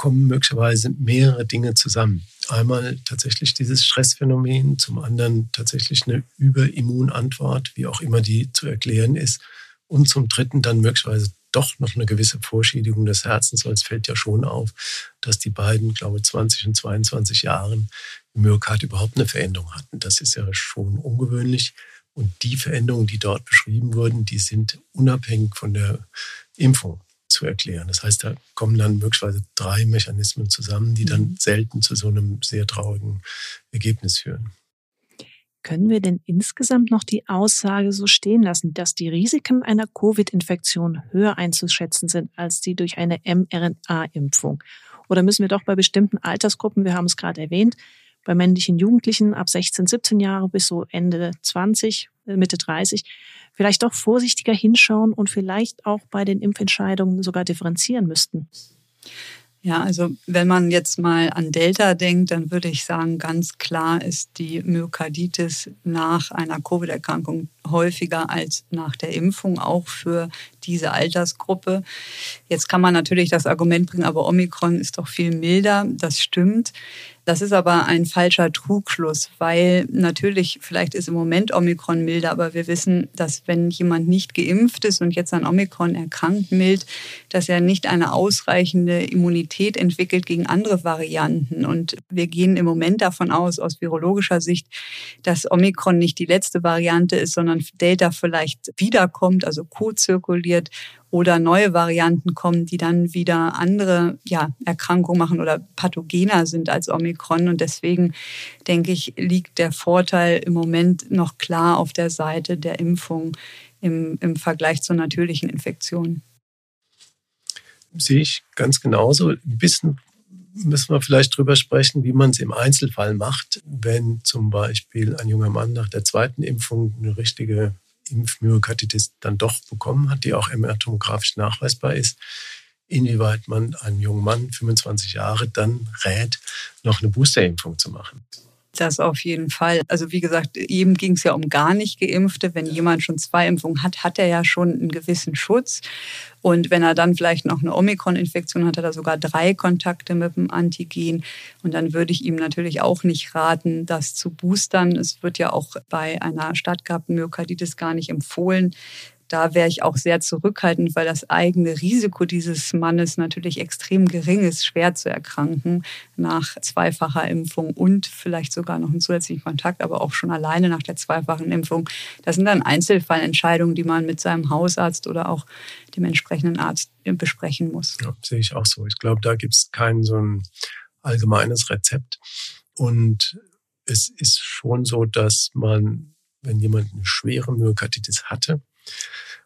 Speaker 2: kommen möglicherweise mehrere Dinge zusammen. Einmal tatsächlich dieses Stressphänomen, zum anderen tatsächlich eine Überimmunantwort, wie auch immer die zu erklären ist. Und zum dritten dann möglicherweise doch noch eine gewisse Vorschädigung des Herzens, weil es fällt ja schon auf, dass die beiden, glaube ich, 20 und 22 Jahren im Myokard überhaupt eine Veränderung hatten. Das ist ja schon ungewöhnlich. Und die Veränderungen, die dort beschrieben wurden, die sind unabhängig von der Impfung zu erklären. Das heißt, da kommen dann möglicherweise drei Mechanismen zusammen, die dann mhm. selten zu so einem sehr traurigen Ergebnis führen.
Speaker 3: Können wir denn insgesamt noch die Aussage so stehen lassen, dass die Risiken einer Covid-Infektion höher einzuschätzen sind als die durch eine mRNA-Impfung? Oder müssen wir doch bei bestimmten Altersgruppen, wir haben es gerade erwähnt, bei männlichen Jugendlichen ab 16, 17 Jahre bis so Ende 20, äh, Mitte 30, vielleicht doch vorsichtiger hinschauen und vielleicht auch bei den Impfentscheidungen sogar differenzieren müssten?
Speaker 1: Ja, also wenn man jetzt mal an Delta denkt, dann würde ich sagen, ganz klar ist die Myokarditis nach einer Covid-Erkrankung häufiger als nach der Impfung, auch für diese Altersgruppe. Jetzt kann man natürlich das Argument bringen, aber Omikron ist doch viel milder. Das stimmt. Das ist aber ein falscher Trugschluss, weil natürlich, vielleicht ist im Moment Omikron milder, aber wir wissen, dass wenn jemand nicht geimpft ist und jetzt an Omikron erkrankt mild, dass er nicht eine ausreichende Immunität entwickelt gegen andere Varianten. Und wir gehen im Moment davon aus, aus virologischer Sicht, dass Omikron nicht die letzte Variante ist, sondern Delta vielleicht wiederkommt, also co-zirkuliert oder neue Varianten kommen, die dann wieder andere ja, Erkrankungen machen oder pathogener sind als Omikron. Und deswegen denke ich, liegt der Vorteil im Moment noch klar auf der Seite der Impfung im, im Vergleich zur natürlichen Infektion.
Speaker 2: Sehe ich ganz genauso. Ein bisschen müssen wir vielleicht drüber sprechen, wie man es im Einzelfall macht, wenn zum Beispiel ein junger Mann nach der zweiten Impfung eine richtige Impfmyokarditis dann doch bekommen hat, die auch MR-tomografisch nachweisbar ist, inwieweit man einem jungen Mann, 25 Jahre, dann rät, noch eine Boosterimpfung zu machen.
Speaker 1: Das auf jeden Fall. Also wie gesagt, eben ging es ja um gar nicht geimpfte. Wenn jemand schon zwei Impfungen hat, hat er ja schon einen gewissen Schutz. Und wenn er dann vielleicht noch eine Omikron-Infektion hat, hat er sogar drei Kontakte mit dem Antigen. Und dann würde ich ihm natürlich auch nicht raten, das zu boostern. Es wird ja auch bei einer stattgehabten Myokarditis gar nicht empfohlen, da wäre ich auch sehr zurückhaltend, weil das eigene Risiko dieses Mannes natürlich extrem gering ist, schwer zu erkranken nach zweifacher Impfung und vielleicht sogar noch einen zusätzlichen Kontakt, aber auch schon alleine nach der zweifachen Impfung. Das sind dann Einzelfallentscheidungen, die man mit seinem Hausarzt oder auch dem entsprechenden Arzt besprechen muss.
Speaker 2: Ja, sehe ich auch so. Ich glaube, da gibt es kein so ein allgemeines Rezept. Und es ist schon so, dass man, wenn jemand eine schwere Myokarditis hatte,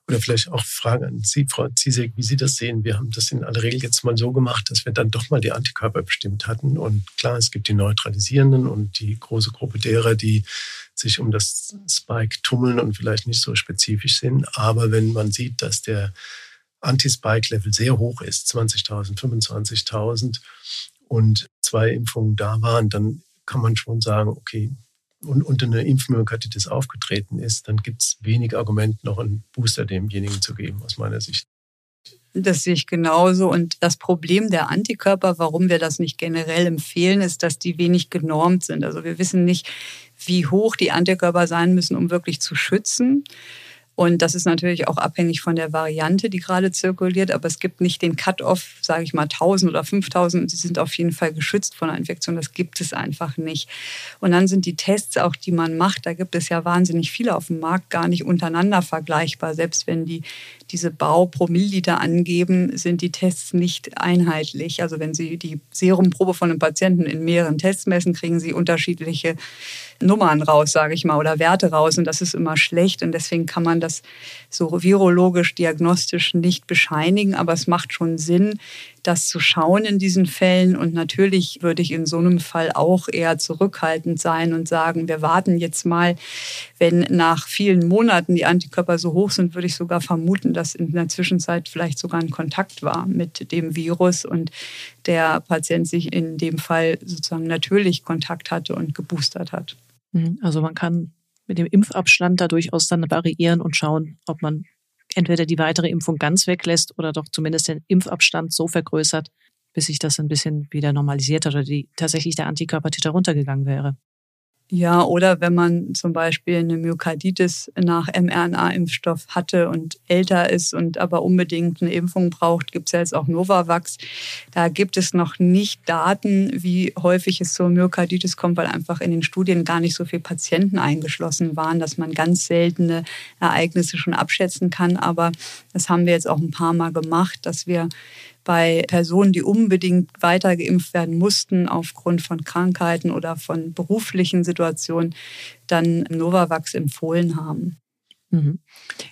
Speaker 2: oder vielleicht auch Fragen an Sie, Frau Ziesek, wie Sie das sehen. Wir haben das in aller Regel jetzt mal so gemacht, dass wir dann doch mal die Antikörper bestimmt hatten. Und klar, es gibt die neutralisierenden und die große Gruppe derer, die sich um das Spike tummeln und vielleicht nicht so spezifisch sind. Aber wenn man sieht, dass der Anti-Spike-Level sehr hoch ist, 20.000, 25.000 und zwei Impfungen da waren, dann kann man schon sagen, okay, und, und eine Impfmyokarditis aufgetreten ist, dann gibt es wenig Argument, noch einen Booster demjenigen zu geben, aus meiner Sicht.
Speaker 1: Das sehe ich genauso. Und das Problem der Antikörper, warum wir das nicht generell empfehlen, ist, dass die wenig genormt sind. Also wir wissen nicht, wie hoch die Antikörper sein müssen, um wirklich zu schützen. Und das ist natürlich auch abhängig von der Variante, die gerade zirkuliert. Aber es gibt nicht den Cut-off, sage ich mal, 1000 oder 5000. Sie sind auf jeden Fall geschützt von einer Infektion. Das gibt es einfach nicht. Und dann sind die Tests auch, die man macht, da gibt es ja wahnsinnig viele auf dem Markt, gar nicht untereinander vergleichbar. Selbst wenn die diese Bau pro Milliliter angeben, sind die Tests nicht einheitlich. Also wenn Sie die Serumprobe von einem Patienten in mehreren Tests messen, kriegen Sie unterschiedliche Nummern raus, sage ich mal, oder Werte raus. Und das ist immer schlecht. Und deswegen kann man das so virologisch, diagnostisch nicht bescheinigen, aber es macht schon Sinn, das zu schauen in diesen Fällen. Und natürlich würde ich in so einem Fall auch eher zurückhaltend sein und sagen, wir warten jetzt mal. Wenn nach vielen Monaten die Antikörper so hoch sind, würde ich sogar vermuten, dass in der Zwischenzeit vielleicht sogar ein Kontakt war mit dem Virus und der Patient sich in dem Fall sozusagen natürlich Kontakt hatte und geboostert hat.
Speaker 3: Mhm. Also man kann mit dem Impfabstand da durchaus dann variieren und schauen, ob man entweder die weitere Impfung ganz weglässt oder doch zumindest den Impfabstand so vergrößert, bis sich das ein bisschen wieder normalisiert hat oder die, tatsächlich der Antikörpertiter runtergegangen wäre.
Speaker 1: Ja, oder wenn man zum Beispiel eine Myokarditis nach mRNA-Impfstoff hatte und älter ist und aber unbedingt eine Impfung braucht, gibt es ja jetzt auch Novavax. Da gibt es noch nicht Daten, wie häufig es zur Myokarditis kommt, weil einfach in den Studien gar nicht so viele Patienten eingeschlossen waren, dass man ganz seltene Ereignisse schon abschätzen kann. Aber das haben wir jetzt auch ein paar Mal gemacht, dass wir bei Personen, die unbedingt weiter geimpft werden mussten aufgrund von Krankheiten oder von beruflichen Situationen, dann Novavax empfohlen haben.
Speaker 2: Mhm.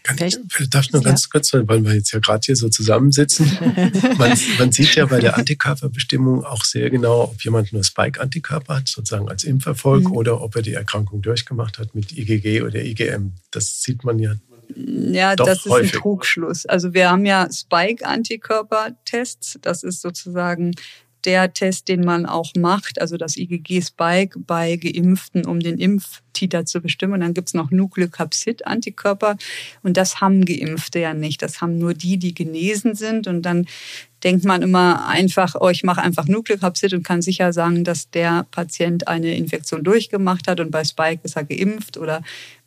Speaker 2: Kann ich, darf ich nur ganz ja. kurz, weil wir jetzt ja gerade hier so zusammensitzen. man, man, sieht ja bei der Antikörperbestimmung auch sehr genau, ob jemand nur Spike-Antikörper hat, sozusagen als Impferfolg, mhm. oder ob er die Erkrankung durchgemacht hat mit IgG oder IgM. Das sieht man ja
Speaker 1: ja, Doch, das ist häufig. ein Trugschluss. Also wir haben ja Spike-Antikörpertests. Das ist sozusagen der Test, den man auch macht, also das IgG-Spike bei Geimpften, um den Impftiter zu bestimmen. Und dann gibt's noch Nukleokapsid-Antikörper. Und das haben Geimpfte ja nicht. Das haben nur die, die genesen sind. Und dann denkt man immer einfach, oh, ich mache einfach Nukleokapsid und kann sicher sagen, dass der Patient eine Infektion durchgemacht hat und bei Spike ist er geimpft oder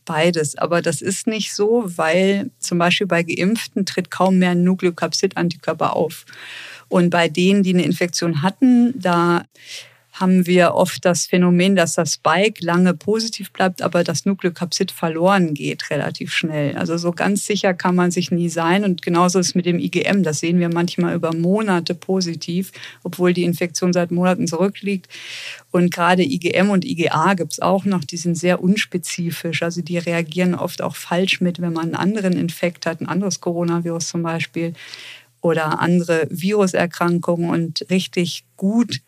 Speaker 1: beides. Aber das ist nicht so, weil zum Beispiel bei Geimpften tritt kaum mehr ein Nukleokapsid-Antikörper auf. Und bei denen, die eine Infektion hatten, da haben wir oft das Phänomen, dass das Spike lange positiv bleibt, aber das Nukleokapsid verloren geht relativ schnell. Also so ganz sicher kann man sich nie sein. Und genauso ist es mit dem IgM. Das sehen wir manchmal über Monate positiv, obwohl die Infektion seit Monaten zurückliegt. Und gerade IgM und IgA gibt es auch noch, die sind sehr unspezifisch. Also die reagieren oft auch falsch mit, wenn man einen anderen Infekt hat, ein anderes Coronavirus zum Beispiel oder andere Viruserkrankungen und richtig gut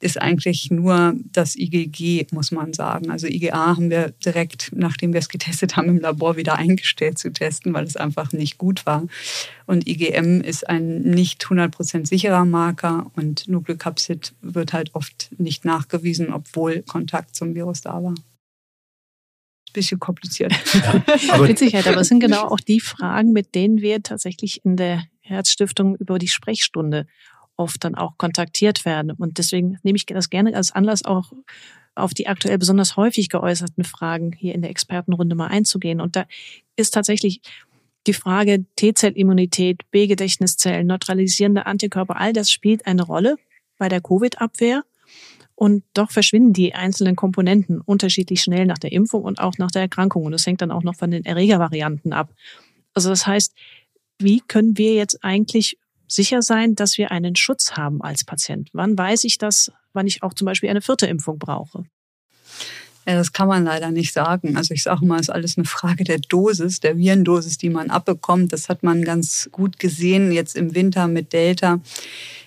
Speaker 1: ist eigentlich nur das IgG, muss man sagen. Also IgA haben wir direkt, nachdem wir es getestet haben, im Labor wieder eingestellt zu testen, weil es einfach nicht gut war. Und IgM ist ein nicht 100% sicherer Marker und Nucleocapsid wird halt oft nicht nachgewiesen, obwohl Kontakt zum Virus da war. Bisschen kompliziert.
Speaker 3: Ja, aber Mit Sicherheit, aber es sind genau auch die Fragen, mit denen wir tatsächlich in der Herzstiftung über die Sprechstunde oft dann auch kontaktiert werden. Und deswegen nehme ich das gerne als Anlass auch auf die aktuell besonders häufig geäußerten Fragen hier in der Expertenrunde mal einzugehen. Und da ist tatsächlich die Frage T-Zellimmunität, B-Gedächtniszellen, neutralisierende Antikörper, all das spielt eine Rolle bei der Covid-Abwehr. Und doch verschwinden die einzelnen Komponenten unterschiedlich schnell nach der Impfung und auch nach der Erkrankung. Und das hängt dann auch noch von den Erregervarianten ab. Also das heißt, wie können wir jetzt eigentlich sicher sein, dass wir einen Schutz haben als Patient? Wann weiß ich das, wann ich auch zum Beispiel eine vierte Impfung brauche?
Speaker 1: Ja, das kann man leider nicht sagen. Also ich sage mal, es ist alles eine Frage der Dosis, der Virendosis, die man abbekommt. Das hat man ganz gut gesehen jetzt im Winter mit Delta,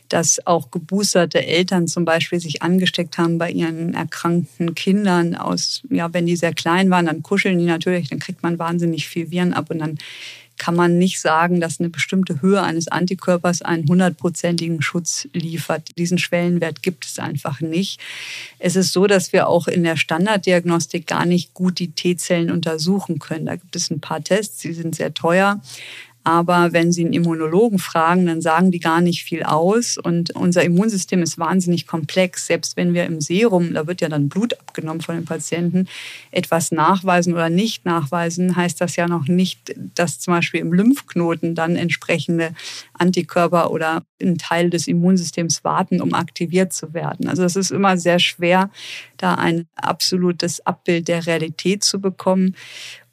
Speaker 1: dass auch geboosterte Eltern zum Beispiel sich angesteckt haben bei ihren erkrankten Kindern aus, ja, wenn die sehr klein waren, dann kuscheln die natürlich, dann kriegt man wahnsinnig viel Viren ab und dann kann man nicht sagen, dass eine bestimmte Höhe eines Antikörpers einen hundertprozentigen Schutz liefert. Diesen Schwellenwert gibt es einfach nicht. Es ist so, dass wir auch in der Standarddiagnostik gar nicht gut die T-Zellen untersuchen können. Da gibt es ein paar Tests, die sind sehr teuer. Aber wenn Sie einen Immunologen fragen, dann sagen die gar nicht viel aus. Und unser Immunsystem ist wahnsinnig komplex. Selbst wenn wir im Serum, da wird ja dann Blut abgenommen von den Patienten, etwas nachweisen oder nicht nachweisen, heißt das ja noch nicht, dass zum Beispiel im Lymphknoten dann entsprechende Antikörper oder ein Teil des Immunsystems warten, um aktiviert zu werden. Also es ist immer sehr schwer, da ein absolutes Abbild der Realität zu bekommen.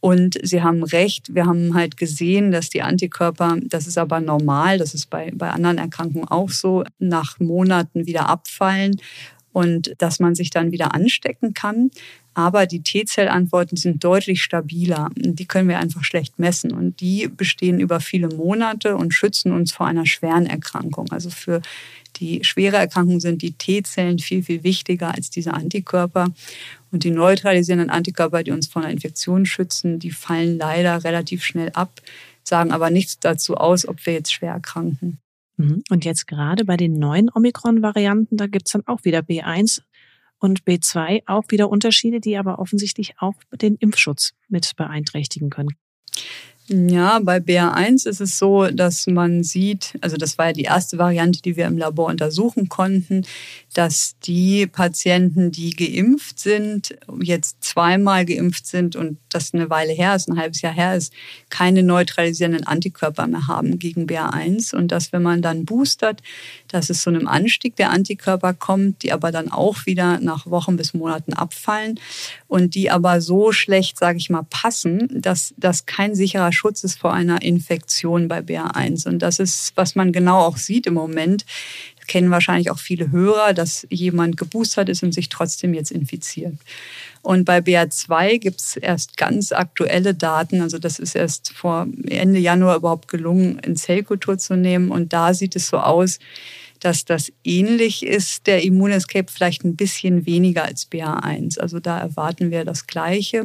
Speaker 1: Und Sie haben recht, wir haben halt gesehen, dass die Antikörper, das ist aber normal, das ist bei, bei anderen Erkrankungen auch so, nach Monaten wieder abfallen und dass man sich dann wieder anstecken kann. Aber die T-Zellantworten sind deutlich stabiler. Die können wir einfach schlecht messen. Und die bestehen über viele Monate und schützen uns vor einer schweren Erkrankung. Also für die schwere Erkrankung sind die T-Zellen viel, viel wichtiger als diese Antikörper. Und die neutralisierenden Antikörper, die uns vor einer Infektion schützen, die fallen leider relativ schnell ab, sagen aber nichts dazu aus, ob wir jetzt schwer erkranken.
Speaker 3: Mhm. Und jetzt gerade bei den neuen Omikron-Varianten, da gibt's dann auch wieder B1 und B2 auch wieder Unterschiede, die aber offensichtlich auch den Impfschutz mit beeinträchtigen können.
Speaker 1: Ja, bei BA1 ist es so, dass man sieht, also das war ja die erste Variante, die wir im Labor untersuchen konnten, dass die Patienten, die geimpft sind, jetzt zweimal geimpft sind und das eine Weile her ist, ein halbes Jahr her ist, keine neutralisierenden Antikörper mehr haben gegen BA1 und dass wenn man dann boostert, dass es zu einem Anstieg der Antikörper kommt, die aber dann auch wieder nach Wochen bis Monaten abfallen und die aber so schlecht, sage ich mal, passen, dass das kein sicherer Schutz ist vor einer Infektion bei BA1. Und das ist, was man genau auch sieht im Moment. Das kennen wahrscheinlich auch viele Hörer, dass jemand geboostert ist und sich trotzdem jetzt infiziert. Und bei BA2 gibt es erst ganz aktuelle Daten. Also das ist erst vor Ende Januar überhaupt gelungen, in Zellkultur zu nehmen. Und da sieht es so aus, dass das ähnlich ist, der Immunescape vielleicht ein bisschen weniger als BA1. Also da erwarten wir das Gleiche.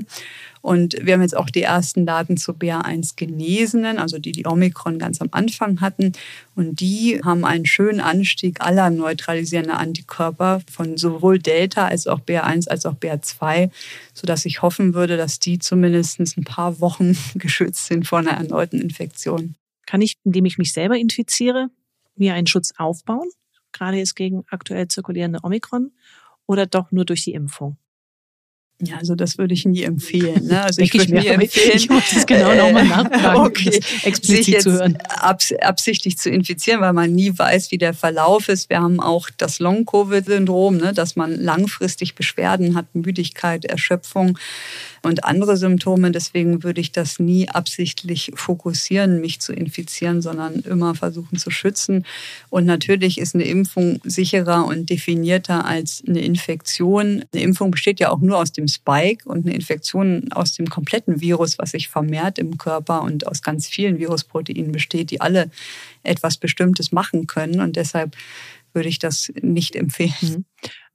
Speaker 1: Und wir haben jetzt auch die ersten Daten zu BA1 Genesenen, also die die Omikron ganz am Anfang hatten. Und die haben einen schönen Anstieg aller neutralisierender Antikörper von sowohl Delta als auch BA1 als auch BA2, sodass ich hoffen würde, dass die zumindest ein paar Wochen geschützt sind vor einer erneuten Infektion.
Speaker 3: Kann ich, indem ich mich selber infiziere, mir einen Schutz aufbauen, gerade jetzt gegen aktuell zirkulierende Omikron, oder doch nur durch die Impfung?
Speaker 1: Ja, also das würde ich nie empfehlen. Ne? Also ich, würde nie empfehlen,
Speaker 3: ich muss das genau nochmal nachfragen, okay. explizit sich jetzt zu hören.
Speaker 1: absichtlich zu infizieren, weil man nie weiß, wie der Verlauf ist. Wir haben auch das Long-Covid-Syndrom, ne? dass man langfristig Beschwerden hat, Müdigkeit, Erschöpfung und andere Symptome. Deswegen würde ich das nie absichtlich fokussieren, mich zu infizieren, sondern immer versuchen zu schützen. Und natürlich ist eine Impfung sicherer und definierter als eine Infektion. Eine Impfung besteht ja auch nur aus dem Spike und eine Infektion aus dem kompletten Virus, was sich vermehrt im Körper und aus ganz vielen Virusproteinen besteht, die alle etwas Bestimmtes machen können. Und deshalb würde ich das nicht empfehlen. Mhm.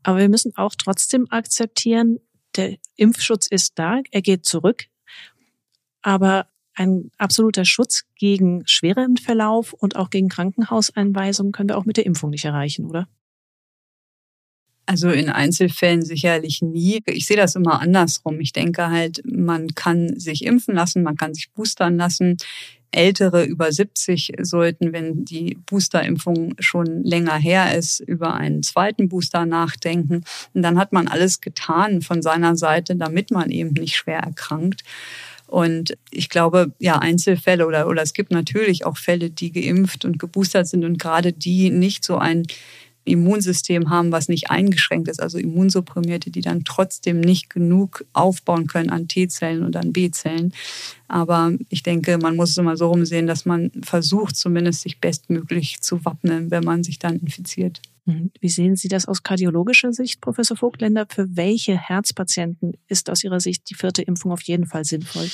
Speaker 3: Aber wir müssen auch trotzdem akzeptieren, der Impfschutz ist da, er geht zurück, aber ein absoluter Schutz gegen schweren Verlauf und auch gegen Krankenhauseinweisungen können wir auch mit der Impfung nicht erreichen, oder?
Speaker 1: Also in Einzelfällen sicherlich nie. Ich sehe das immer andersrum. Ich denke halt, man kann sich impfen lassen, man kann sich boostern lassen. Ältere über 70 sollten, wenn die Boosterimpfung schon länger her ist, über einen zweiten Booster nachdenken. Und dann hat man alles getan von seiner Seite, damit man eben nicht schwer erkrankt. Und ich glaube, ja, Einzelfälle oder, oder es gibt natürlich auch Fälle, die geimpft und geboostert sind und gerade die nicht so ein Immunsystem haben, was nicht eingeschränkt ist, also Immunsupprimierte, die dann trotzdem nicht genug aufbauen können an T-Zellen und an B-Zellen. Aber ich denke, man muss es immer so rumsehen, dass man versucht, zumindest sich bestmöglich zu wappnen, wenn man sich dann infiziert.
Speaker 3: Mhm. Wie sehen Sie das aus kardiologischer Sicht, Professor Vogtländer? Für welche Herzpatienten ist aus Ihrer Sicht die vierte Impfung auf jeden Fall sinnvoll?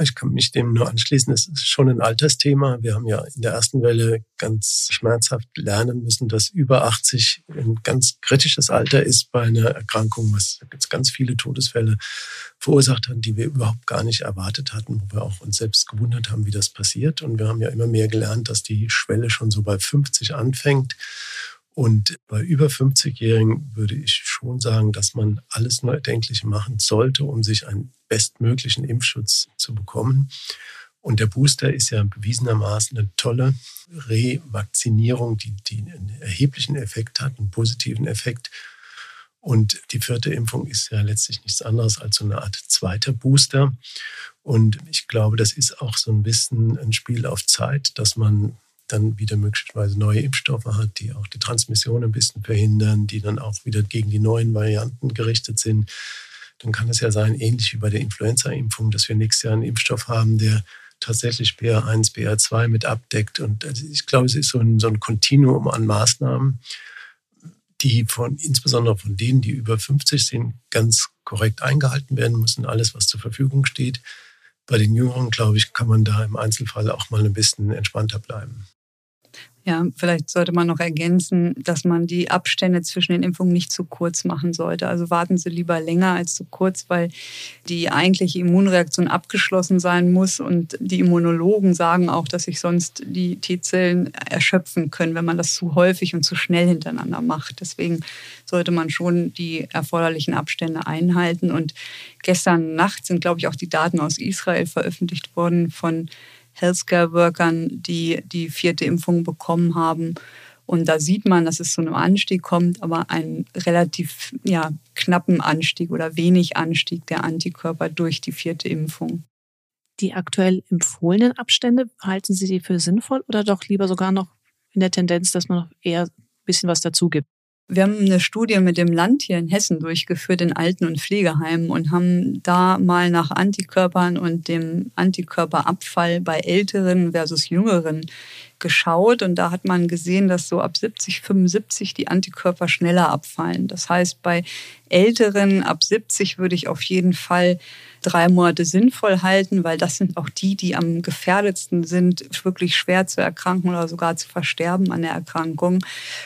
Speaker 2: Ich kann mich dem nur anschließen. Es ist schon ein Altersthema. Wir haben ja in der ersten Welle ganz schmerzhaft lernen müssen, dass über 80 ein ganz kritisches Alter ist bei einer Erkrankung, was jetzt ganz viele Todesfälle verursacht hat, die wir überhaupt gar nicht erwartet hatten, wo wir auch uns selbst gewundert haben, wie das passiert. Und wir haben ja immer mehr gelernt, dass die Schwelle schon so bei 50 anfängt. Und bei über 50-Jährigen würde ich schon sagen, dass man alles nur Erdenkliche machen sollte, um sich einen bestmöglichen Impfschutz zu bekommen. Und der Booster ist ja bewiesenermaßen eine tolle Revakzinierung, die, die einen erheblichen Effekt hat, einen positiven Effekt. Und die vierte Impfung ist ja letztlich nichts anderes als so eine Art zweiter Booster. Und ich glaube, das ist auch so ein bisschen ein Spiel auf Zeit, dass man dann wieder möglicherweise neue Impfstoffe hat, die auch die Transmission ein bisschen verhindern, die dann auch wieder gegen die neuen Varianten gerichtet sind, dann kann es ja sein, ähnlich wie bei der Influenza-Impfung, dass wir nächstes Jahr einen Impfstoff haben, der tatsächlich BA1, BA2 mit abdeckt. Und also ich glaube, es ist so ein, so ein Kontinuum an Maßnahmen, die von, insbesondere von denen, die über 50 sind, ganz korrekt eingehalten werden müssen, alles, was zur Verfügung steht. Bei den Jüngeren, glaube ich, kann man da im Einzelfall auch mal ein bisschen entspannter bleiben.
Speaker 1: Ja, vielleicht sollte man noch ergänzen, dass man die Abstände zwischen den Impfungen nicht zu kurz machen sollte. Also warten Sie lieber länger als zu kurz, weil die eigentliche Immunreaktion abgeschlossen sein muss. Und die Immunologen sagen auch, dass sich sonst die T-Zellen erschöpfen können, wenn man das zu häufig und zu schnell hintereinander macht. Deswegen sollte man schon die erforderlichen Abstände einhalten. Und gestern Nacht sind, glaube ich, auch die Daten aus Israel veröffentlicht worden von Healthcare-Workern, die die vierte Impfung bekommen haben. Und da sieht man, dass es zu einem Anstieg kommt, aber einen relativ ja, knappen Anstieg oder wenig Anstieg der Antikörper durch die vierte Impfung.
Speaker 3: Die aktuell empfohlenen Abstände, halten Sie die für sinnvoll oder doch lieber sogar noch in der Tendenz, dass man noch eher ein bisschen was dazu gibt?
Speaker 1: Wir haben eine Studie mit dem Land hier in Hessen durchgeführt in Alten- und Pflegeheimen und haben da mal nach Antikörpern und dem Antikörperabfall bei Älteren versus Jüngeren geschaut. Und da hat man gesehen, dass so ab 70, 75 die Antikörper schneller abfallen. Das heißt, bei Älteren ab 70 würde ich auf jeden Fall drei Monate sinnvoll halten, weil das sind auch die, die am gefährdetsten sind, wirklich schwer zu erkranken oder sogar zu versterben an der Erkrankung.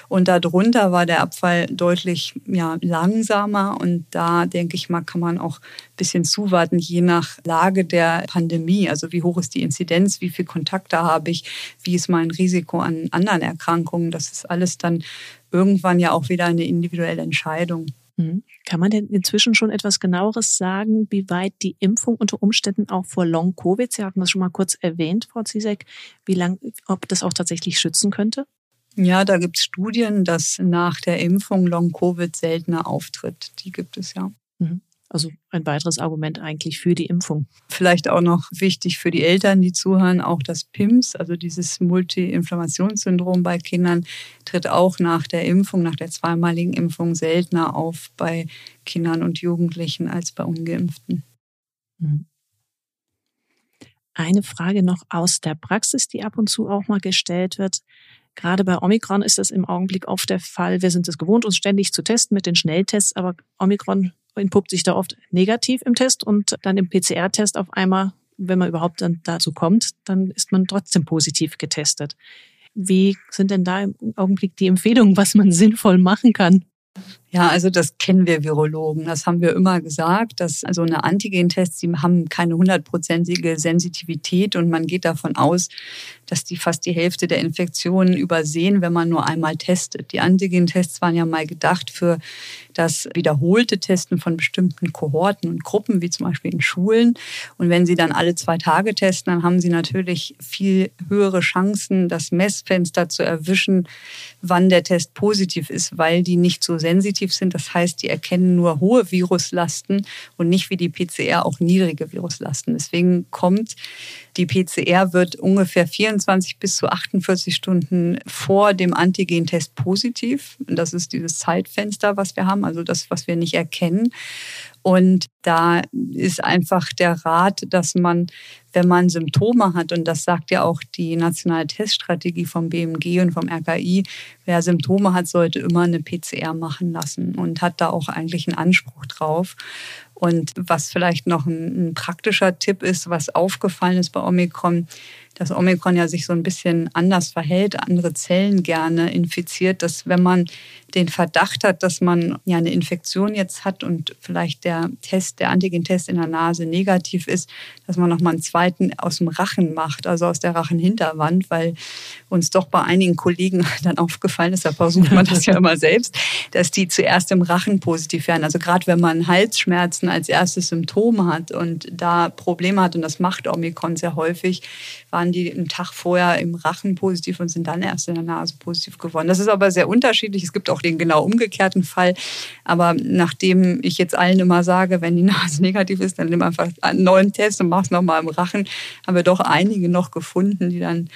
Speaker 1: Und darunter war der Abfall deutlich ja, langsamer. Und da denke ich mal, kann man auch ein bisschen zuwarten, je nach Lage der Pandemie. Also wie hoch ist die Inzidenz, wie viele Kontakte habe ich, wie ist mein Risiko an anderen Erkrankungen. Das ist alles dann irgendwann ja auch wieder eine individuelle Entscheidung.
Speaker 3: Mhm. Kann man denn inzwischen schon etwas genaueres sagen, wie weit die Impfung unter Umständen auch vor Long-Covid, Sie hatten das schon mal kurz erwähnt, Frau Zizek, wie lang, ob das auch tatsächlich schützen könnte?
Speaker 1: Ja, da gibt es Studien, dass nach der Impfung Long-Covid seltener auftritt. Die gibt es ja.
Speaker 3: Mhm. Also ein weiteres Argument eigentlich für die Impfung.
Speaker 1: Vielleicht auch noch wichtig für die Eltern, die zuhören, auch das PIMS, also dieses Multi-Inflammationssyndrom bei Kindern, tritt auch nach der Impfung, nach der zweimaligen Impfung seltener auf bei Kindern und Jugendlichen als bei ungeimpften. Mhm.
Speaker 3: Eine Frage noch aus der Praxis, die ab und zu auch mal gestellt wird. Gerade bei Omikron ist das im Augenblick oft der Fall. Wir sind es gewohnt, uns ständig zu testen mit den Schnelltests, aber Omikron entpuppt sich da oft negativ im Test und dann im PCR-Test auf einmal, wenn man überhaupt dann dazu kommt, dann ist man trotzdem positiv getestet. Wie sind denn da im Augenblick die Empfehlungen, was man sinnvoll machen kann?
Speaker 1: Ja, also das kennen wir Virologen. Das haben wir immer gesagt, dass also eine Antigentests, die haben keine hundertprozentige Sensitivität und man geht davon aus, dass die fast die Hälfte der Infektionen übersehen, wenn man nur einmal testet. Die Antigentests waren ja mal gedacht für das wiederholte Testen von bestimmten Kohorten und Gruppen, wie zum Beispiel in Schulen. Und wenn Sie dann alle zwei Tage testen, dann haben Sie natürlich viel höhere Chancen, das Messfenster zu erwischen, wann der Test positiv ist, weil die nicht so sensitiv sind. Das heißt, die erkennen nur hohe Viruslasten und nicht wie die PCR auch niedrige Viruslasten. Deswegen kommt die PCR wird ungefähr 24 bis zu 48 Stunden vor dem Antigentest positiv. Das ist dieses Zeitfenster, was wir haben, also das, was wir nicht erkennen. Und da ist einfach der Rat, dass man, wenn man Symptome hat, und das sagt ja auch die nationale Teststrategie vom BMG und vom RKI, wer Symptome hat, sollte immer eine PCR machen lassen und hat da auch eigentlich einen Anspruch drauf. Und was vielleicht noch ein, ein, praktischer Tipp ist, was aufgefallen ist bei Omikron, dass Omikron ja sich so ein bisschen anders verhält, andere Zellen gerne infiziert, dass wenn man den Verdacht hat, dass man ja eine Infektion jetzt hat und vielleicht der Test, der Antigentest in der Nase negativ ist, dass man nochmal einen zweiten aus dem Rachen macht, also aus der Rachenhinterwand, weil uns doch bei einigen Kollegen dann aufgefallen ist, da versucht man das ja immer selbst, dass die zuerst im Rachen positiv werden. Also gerade wenn man Halsschmerzen als erstes Symptom hat und da Probleme hat, und das macht Omikron sehr häufig, waren die einen Tag vorher im Rachen positiv und sind dann erst in der Nase positiv geworden. Das ist aber sehr unterschiedlich. Es gibt auch auch den genau umgekehrten Fall. Aber nachdem ich jetzt allen immer sage, wenn die Nase negativ ist, dann nimm einfach einen neuen Test und mach es nochmal im Rachen, haben wir doch einige noch gefunden, die dann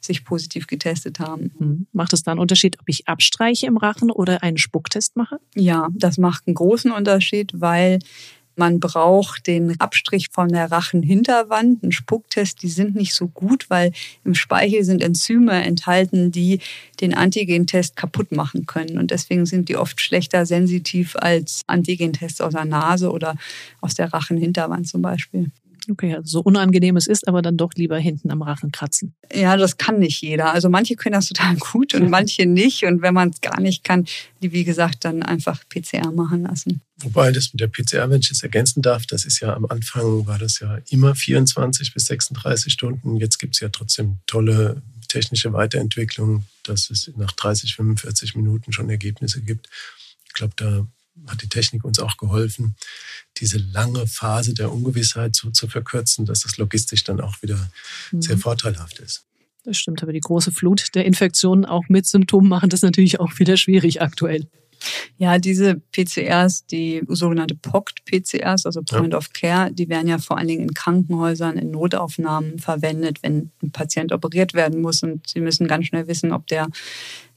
Speaker 1: sich positiv getestet haben.
Speaker 3: Mhm. Macht es da einen Unterschied, ob ich abstreiche im Rachen oder einen Spucktest mache?
Speaker 1: Ja, das macht einen großen Unterschied, weil Man braucht den Abstrich von der Rachenhinterwand, einen Spucktest, die sind nicht so gut, weil im Speichel sind Enzyme enthalten, die den Antigentest kaputt machen können. Und deswegen sind die oft schlechter sensitiv als Antigentests aus der Nase oder aus der Rachenhinterwand zum Beispiel.
Speaker 3: Okay, also so unangenehm es ist, aber dann doch lieber hinten am Rachen kratzen.
Speaker 1: Ja, das kann nicht jeder. Also manche können das total gut und manche nicht. Und wenn man es gar nicht kann, die wie gesagt dann einfach PCR machen lassen.
Speaker 2: Wobei das mit der PCR, wenn ich es ergänzen darf, das ist ja am Anfang war das ja immer 24 bis 36 Stunden. Jetzt gibt es ja trotzdem tolle technische Weiterentwicklung, dass es nach 30, 45 Minuten schon Ergebnisse gibt. Ich glaube, da hat die Technik uns auch geholfen, diese lange Phase der Ungewissheit so zu verkürzen, dass das logistisch dann auch wieder mhm. sehr vorteilhaft ist.
Speaker 3: Das stimmt, aber die große Flut der Infektionen auch mit Symptomen machen das natürlich auch wieder schwierig aktuell.
Speaker 1: Ja, diese PCRs, die sogenannte POCT-PCRs, also Point ja. of Care, die werden ja vor allen Dingen in Krankenhäusern, in Notaufnahmen verwendet, wenn ein Patient operiert werden muss und sie müssen ganz schnell wissen, ob der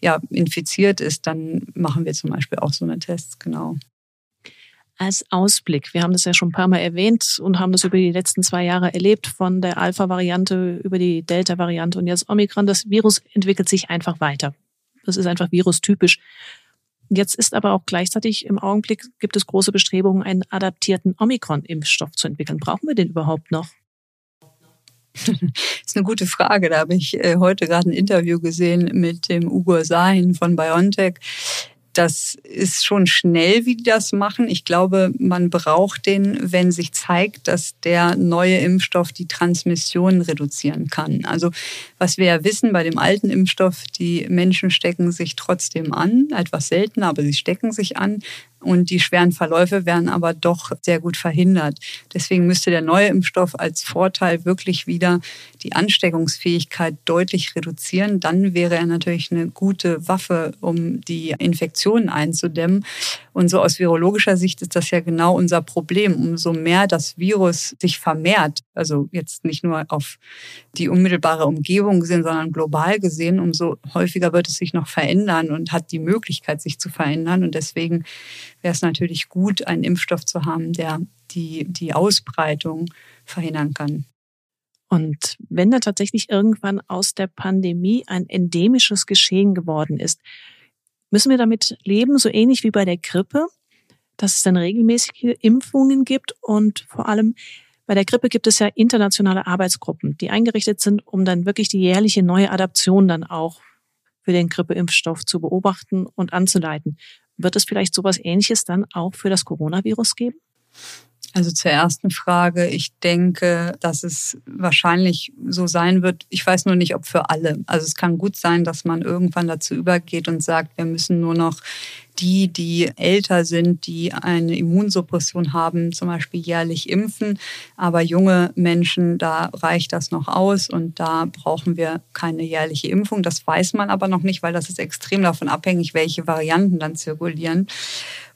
Speaker 1: ja, infiziert ist, dann machen wir zum Beispiel auch so eine Tests, genau
Speaker 3: als Ausblick. Wir haben das ja schon ein paar Mal erwähnt und haben das über die letzten zwei Jahre erlebt, von der Alpha-Variante über die Delta-Variante und jetzt Omikron. Das Virus entwickelt sich einfach weiter. Das ist einfach virustypisch. Jetzt ist aber auch gleichzeitig im Augenblick gibt es große Bestrebungen, einen adaptierten Omikron-Impfstoff zu entwickeln. Brauchen wir den überhaupt noch?
Speaker 1: Das ist eine gute Frage. Da habe ich äh, heute gerade ein Interview gesehen mit dem Ugo Sahin von BioNTech das ist schon schnell, wie die das machen. Ich glaube, man braucht den, wenn sich zeigt, dass der neue Impfstoff die Transmission reduzieren kann. Also was wir ja wissen bei dem alten Impfstoff, die Menschen stecken sich trotzdem an, etwas seltener, aber sie stecken sich an. Und die schweren Verläufe werden aber doch sehr gut verhindert. Deswegen müsste der neue Impfstoff als Vorteil wirklich wieder die Ansteckungsfähigkeit deutlich reduzieren. Dann wäre er natürlich eine gute Waffe, um die Infektionen einzudämmen. Und so aus virologischer Sicht ist das ja genau unser Problem. Umso mehr das Virus sich vermehrt, also jetzt nicht nur auf die unmittelbare Umgebung gesehen, sondern global gesehen, umso häufiger wird es sich noch verändern und hat die Möglichkeit, sich zu verändern. Und deswegen wäre es natürlich gut, einen Impfstoff zu haben, der die, die Ausbreitung verhindern kann.
Speaker 3: Und wenn da tatsächlich irgendwann aus der Pandemie ein endemisches Geschehen geworden ist, müssen wir damit leben, so ähnlich wie bei der Grippe, dass es dann regelmäßige Impfungen gibt und vor allem bei der Grippe gibt es ja internationale Arbeitsgruppen, die eingerichtet sind, um dann wirklich die jährliche neue Adaption dann auch für den Grippeimpfstoff zu beobachten und anzuleiten. Wird es vielleicht sowas Ähnliches dann auch für das Coronavirus geben?
Speaker 1: Also zur ersten Frage. Ich denke, dass es wahrscheinlich so sein wird. Ich weiß nur nicht, ob für alle. Also es kann gut sein, dass man irgendwann dazu übergeht und sagt, wir müssen nur noch die, die älter sind, die eine Immunsuppression haben, zum Beispiel jährlich impfen. Aber junge Menschen, da reicht das noch aus und da brauchen wir keine jährliche Impfung. Das weiß man aber noch nicht, weil das ist extrem davon abhängig, welche Varianten dann zirkulieren.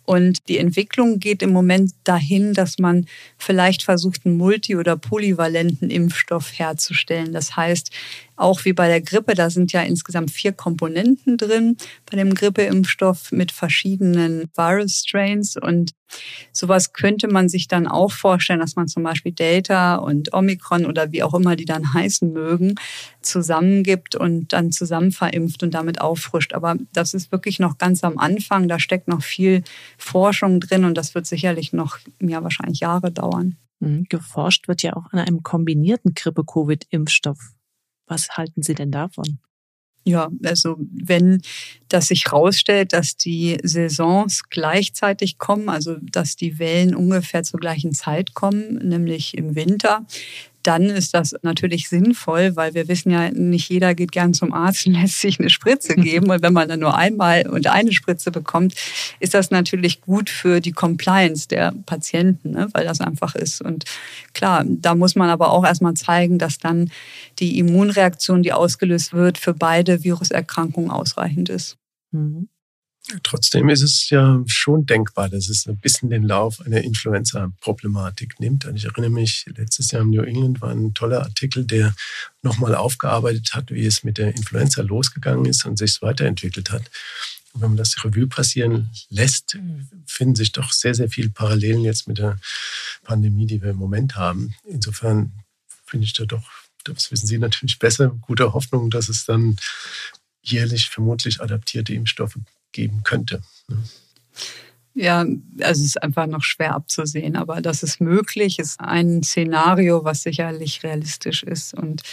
Speaker 1: Und die Entwicklung geht im Moment dahin, dass man vielleicht versucht, einen multi- oder polyvalenten Impfstoff herzustellen. Das heißt, auch wie bei der Grippe, da sind ja insgesamt vier Komponenten drin bei dem Grippeimpfstoff mit verschiedenen Virus-Strains. Und sowas könnte man sich dann auch vorstellen, dass man zum Beispiel Delta und Omikron oder wie auch immer die dann heißen mögen, zusammengibt und dann zusammen verimpft und damit auffrischt. Aber das ist wirklich noch ganz am Anfang. Da steckt noch viel Forschung drin und das wird sicherlich noch, ja, wahrscheinlich Jahre dauern.
Speaker 3: Mhm, geforscht wird ja auch an einem kombinierten Grippe-Covid-Impfstoff. Was halten Sie denn davon?
Speaker 1: Ja, also wenn das sich herausstellt, dass die Saisons gleichzeitig kommen, also dass die Wellen ungefähr zur gleichen Zeit kommen, nämlich im Winter, dann ist das natürlich sinnvoll, weil wir wissen ja, nicht jeder geht gern zum Arzt und lässt sich eine Spritze geben. Und wenn man dann nur einmal und eine Spritze bekommt, ist das natürlich gut für die Compliance der Patienten, ne? weil das einfach ist. Und klar, da muss man aber auch erstmal zeigen, dass dann die Immunreaktion, die ausgelöst wird, für beide Viruserkrankungen ausreichend ist. Mhm.
Speaker 2: Trotzdem ist es ja schon denkbar, dass es ein bisschen den Lauf einer Influenza-Problematik nimmt. Und ich erinnere mich, letztes Jahr im New England war ein toller Artikel, der nochmal aufgearbeitet hat, wie es mit der Influenza losgegangen ist und sich weiterentwickelt hat. Und wenn man das Revue passieren lässt, finden sich doch sehr, sehr viele Parallelen jetzt mit der Pandemie, die wir im Moment haben. Insofern finde ich da doch, das wissen Sie natürlich besser, gute Hoffnung, dass es dann jährlich vermutlich adaptierte Impfstoffe geben könnte.
Speaker 1: Ja, also es ist einfach noch schwer abzusehen, aber das ist möglich, ist ein Szenario, was sicherlich realistisch ist. Und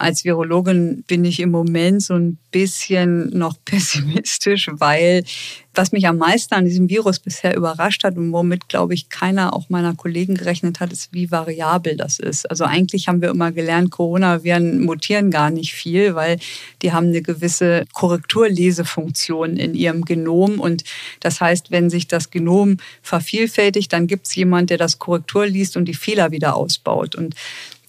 Speaker 1: als Virologin bin ich im Moment so ein bisschen noch pessimistisch, weil was mich am meisten an diesem Virus bisher überrascht hat und womit, glaube ich, keiner auch meiner Kollegen gerechnet hat, ist, wie variabel das ist. Also eigentlich haben wir immer gelernt, Coronaviren mutieren gar nicht viel, weil die haben eine gewisse Korrekturlesefunktion in ihrem Genom. Und das heißt, wenn sich das Genom vervielfältigt, dann gibt es jemand, der das Korrektur liest und die Fehler wieder ausbaut. Und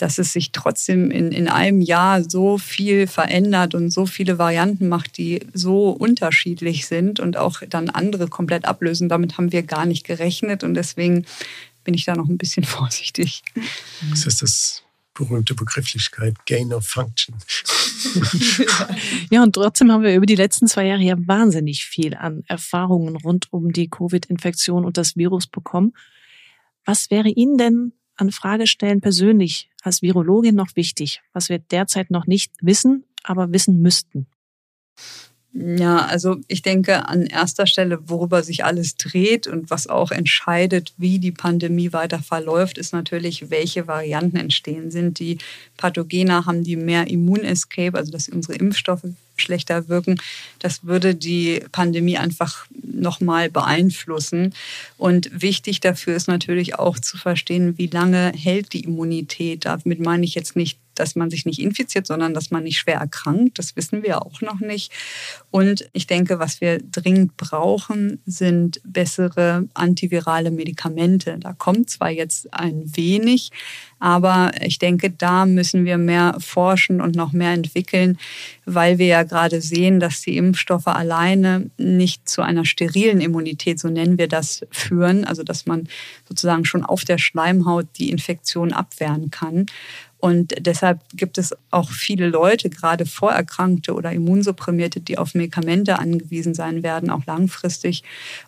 Speaker 1: dass es sich trotzdem in, in einem Jahr so viel verändert und so viele Varianten macht, die so unterschiedlich sind und auch dann andere komplett ablösen. Damit haben wir gar nicht gerechnet und deswegen bin ich da noch ein bisschen vorsichtig.
Speaker 2: Das ist das berühmte Begrifflichkeit Gain of Function.
Speaker 3: ja, und trotzdem haben wir über die letzten zwei Jahre ja wahnsinnig viel an Erfahrungen rund um die Covid-Infektion und das Virus bekommen. Was wäre Ihnen denn an Fragestellen persönlich als Virologin noch wichtig, was wir derzeit noch nicht wissen, aber wissen müssten?
Speaker 1: Ja, also ich denke an erster Stelle, worüber sich alles dreht und was auch entscheidet, wie die Pandemie weiter verläuft, ist natürlich, welche Varianten entstehen. Sind die pathogener, haben die mehr Immunescape, also dass unsere Impfstoffe schlechter wirken. Das würde die Pandemie einfach nochmal beeinflussen. Und wichtig dafür ist natürlich auch zu verstehen, wie lange hält die Immunität. Damit meine ich jetzt nicht dass man sich nicht infiziert, sondern dass man nicht schwer erkrankt. Das wissen wir auch noch nicht. Und ich denke, was wir dringend brauchen, sind bessere antivirale Medikamente. Da kommt zwar jetzt ein wenig, aber ich denke, da müssen wir mehr forschen und noch mehr entwickeln, weil wir ja gerade sehen, dass die Impfstoffe alleine nicht zu einer sterilen Immunität, so nennen wir das, führen. Also dass man sozusagen schon auf der Schleimhaut die Infektion abwehren kann. Und deshalb gibt es auch viele Leute, gerade Vorerkrankte oder Immunsupprimierte, die auf Medikamente angewiesen sein werden, auch langfristig.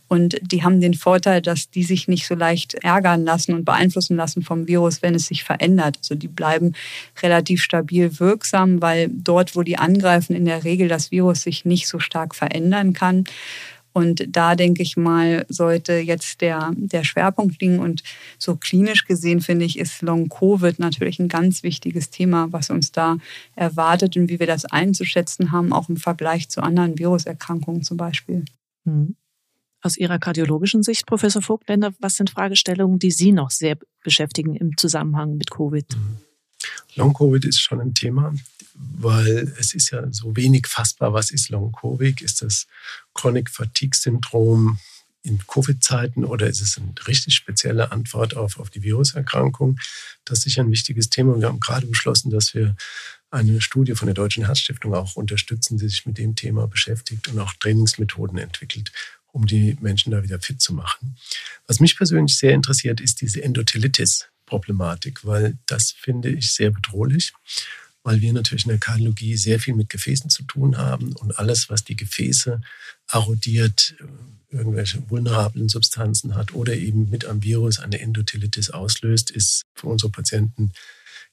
Speaker 1: Und die haben den Vorteil, dass die sich nicht so leicht ärgern lassen und beeinflussen lassen vom Virus, wenn es sich verändert. Also die bleiben relativ stabil wirksam, weil dort, wo die angreifen, in der Regel das Virus sich nicht so stark verändern kann. Und da denke ich mal, sollte jetzt der, der Schwerpunkt liegen. Und so klinisch gesehen finde ich, ist Long-Covid natürlich ein ganz wichtiges Thema, was uns da erwartet und wie wir das einzuschätzen haben, auch im Vergleich zu anderen Viruserkrankungen zum Beispiel.
Speaker 3: Mhm. Aus Ihrer kardiologischen Sicht, Professor Vogtländer, was sind Fragestellungen, die Sie noch sehr beschäftigen im Zusammenhang mit Covid?
Speaker 2: Mhm. Long-Covid ist schon ein Thema, weil es ist ja so wenig fassbar. Was ist Long-Covid? Ist das Chronic Fatigue-Syndrom in Covid-Zeiten oder ist es eine richtig spezielle Antwort auf, auf die Viruserkrankung? Das ist sicher ein wichtiges Thema. Und wir haben gerade beschlossen, dass wir eine Studie von der Deutschen Herzstiftung auch unterstützen, die sich mit dem Thema beschäftigt und auch Trainingsmethoden entwickelt, um die Menschen da wieder fit zu machen. Was mich persönlich sehr interessiert, ist diese Endothelitis. Problematik, weil das finde ich sehr bedrohlich, weil wir natürlich in der Kardiologie sehr viel mit Gefäßen zu tun haben und alles, was die Gefäße erodiert, äh, irgendwelche vulnerablen Substanzen hat oder eben mit einem Virus eine Endothelitis auslöst, ist für unsere Patienten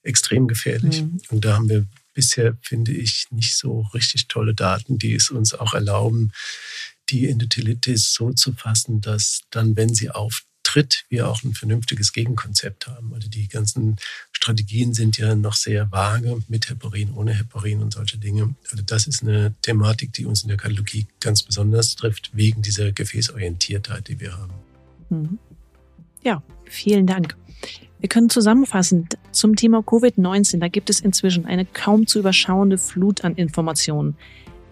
Speaker 2: extrem gefährlich. Mhm. Und da haben wir bisher, finde ich, nicht so richtig tolle Daten, die es uns auch erlauben, die Endothelitis so zu fassen, dass dann, wenn sie auf tritt, wir auch ein vernünftiges Gegenkonzept haben. Also die ganzen Strategien sind ja noch sehr vage mit Heparin, ohne Heparin und solche Dinge. Also das ist eine Thematik, die uns in der Kardiologie ganz besonders trifft, wegen dieser Gefäßorientiertheit, die wir haben.
Speaker 3: Mhm. Ja, vielen Dank. Wir können zusammenfassen zum Thema Covid-19. Da gibt es inzwischen eine kaum zu überschauende Flut an Informationen.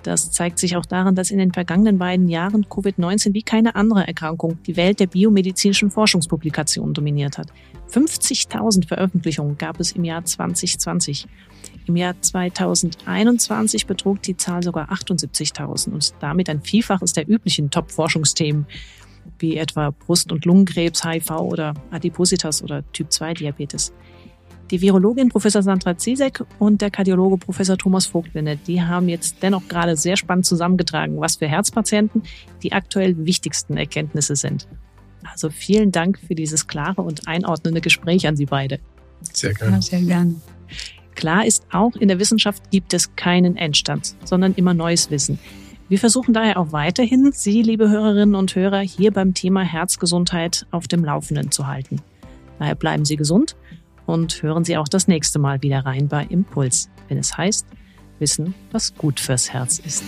Speaker 3: Das zeigt sich auch daran, dass in den vergangenen beiden Jahren Covid-19 wie keine andere Erkrankung die Welt der biomedizinischen Forschungspublikationen dominiert hat. 50.000 Veröffentlichungen gab es im Jahr 2020. Im Jahr 2021 betrug die Zahl sogar 78.000 und damit ein Vielfaches der üblichen Top-Forschungsthemen wie etwa Brust- und Lungenkrebs, HIV oder Adipositas oder Typ-2-Diabetes. Die Virologin Professor Sandra Zizek und der Kardiologe Professor Thomas Vogtwinde, die haben jetzt dennoch gerade sehr spannend zusammengetragen, was für Herzpatienten die aktuell wichtigsten Erkenntnisse sind. Also vielen Dank für dieses klare und einordnende Gespräch an Sie beide.
Speaker 2: Sehr gerne. Ja,
Speaker 1: sehr gerne.
Speaker 3: Klar ist, auch in der Wissenschaft gibt es keinen Endstand, sondern immer neues Wissen. Wir versuchen daher auch weiterhin, Sie, liebe Hörerinnen und Hörer, hier beim Thema Herzgesundheit auf dem Laufenden zu halten. Daher bleiben Sie gesund und hören Sie auch das nächste Mal wieder rein bei Impuls, wenn es heißt, Wissen, was gut fürs Herz ist.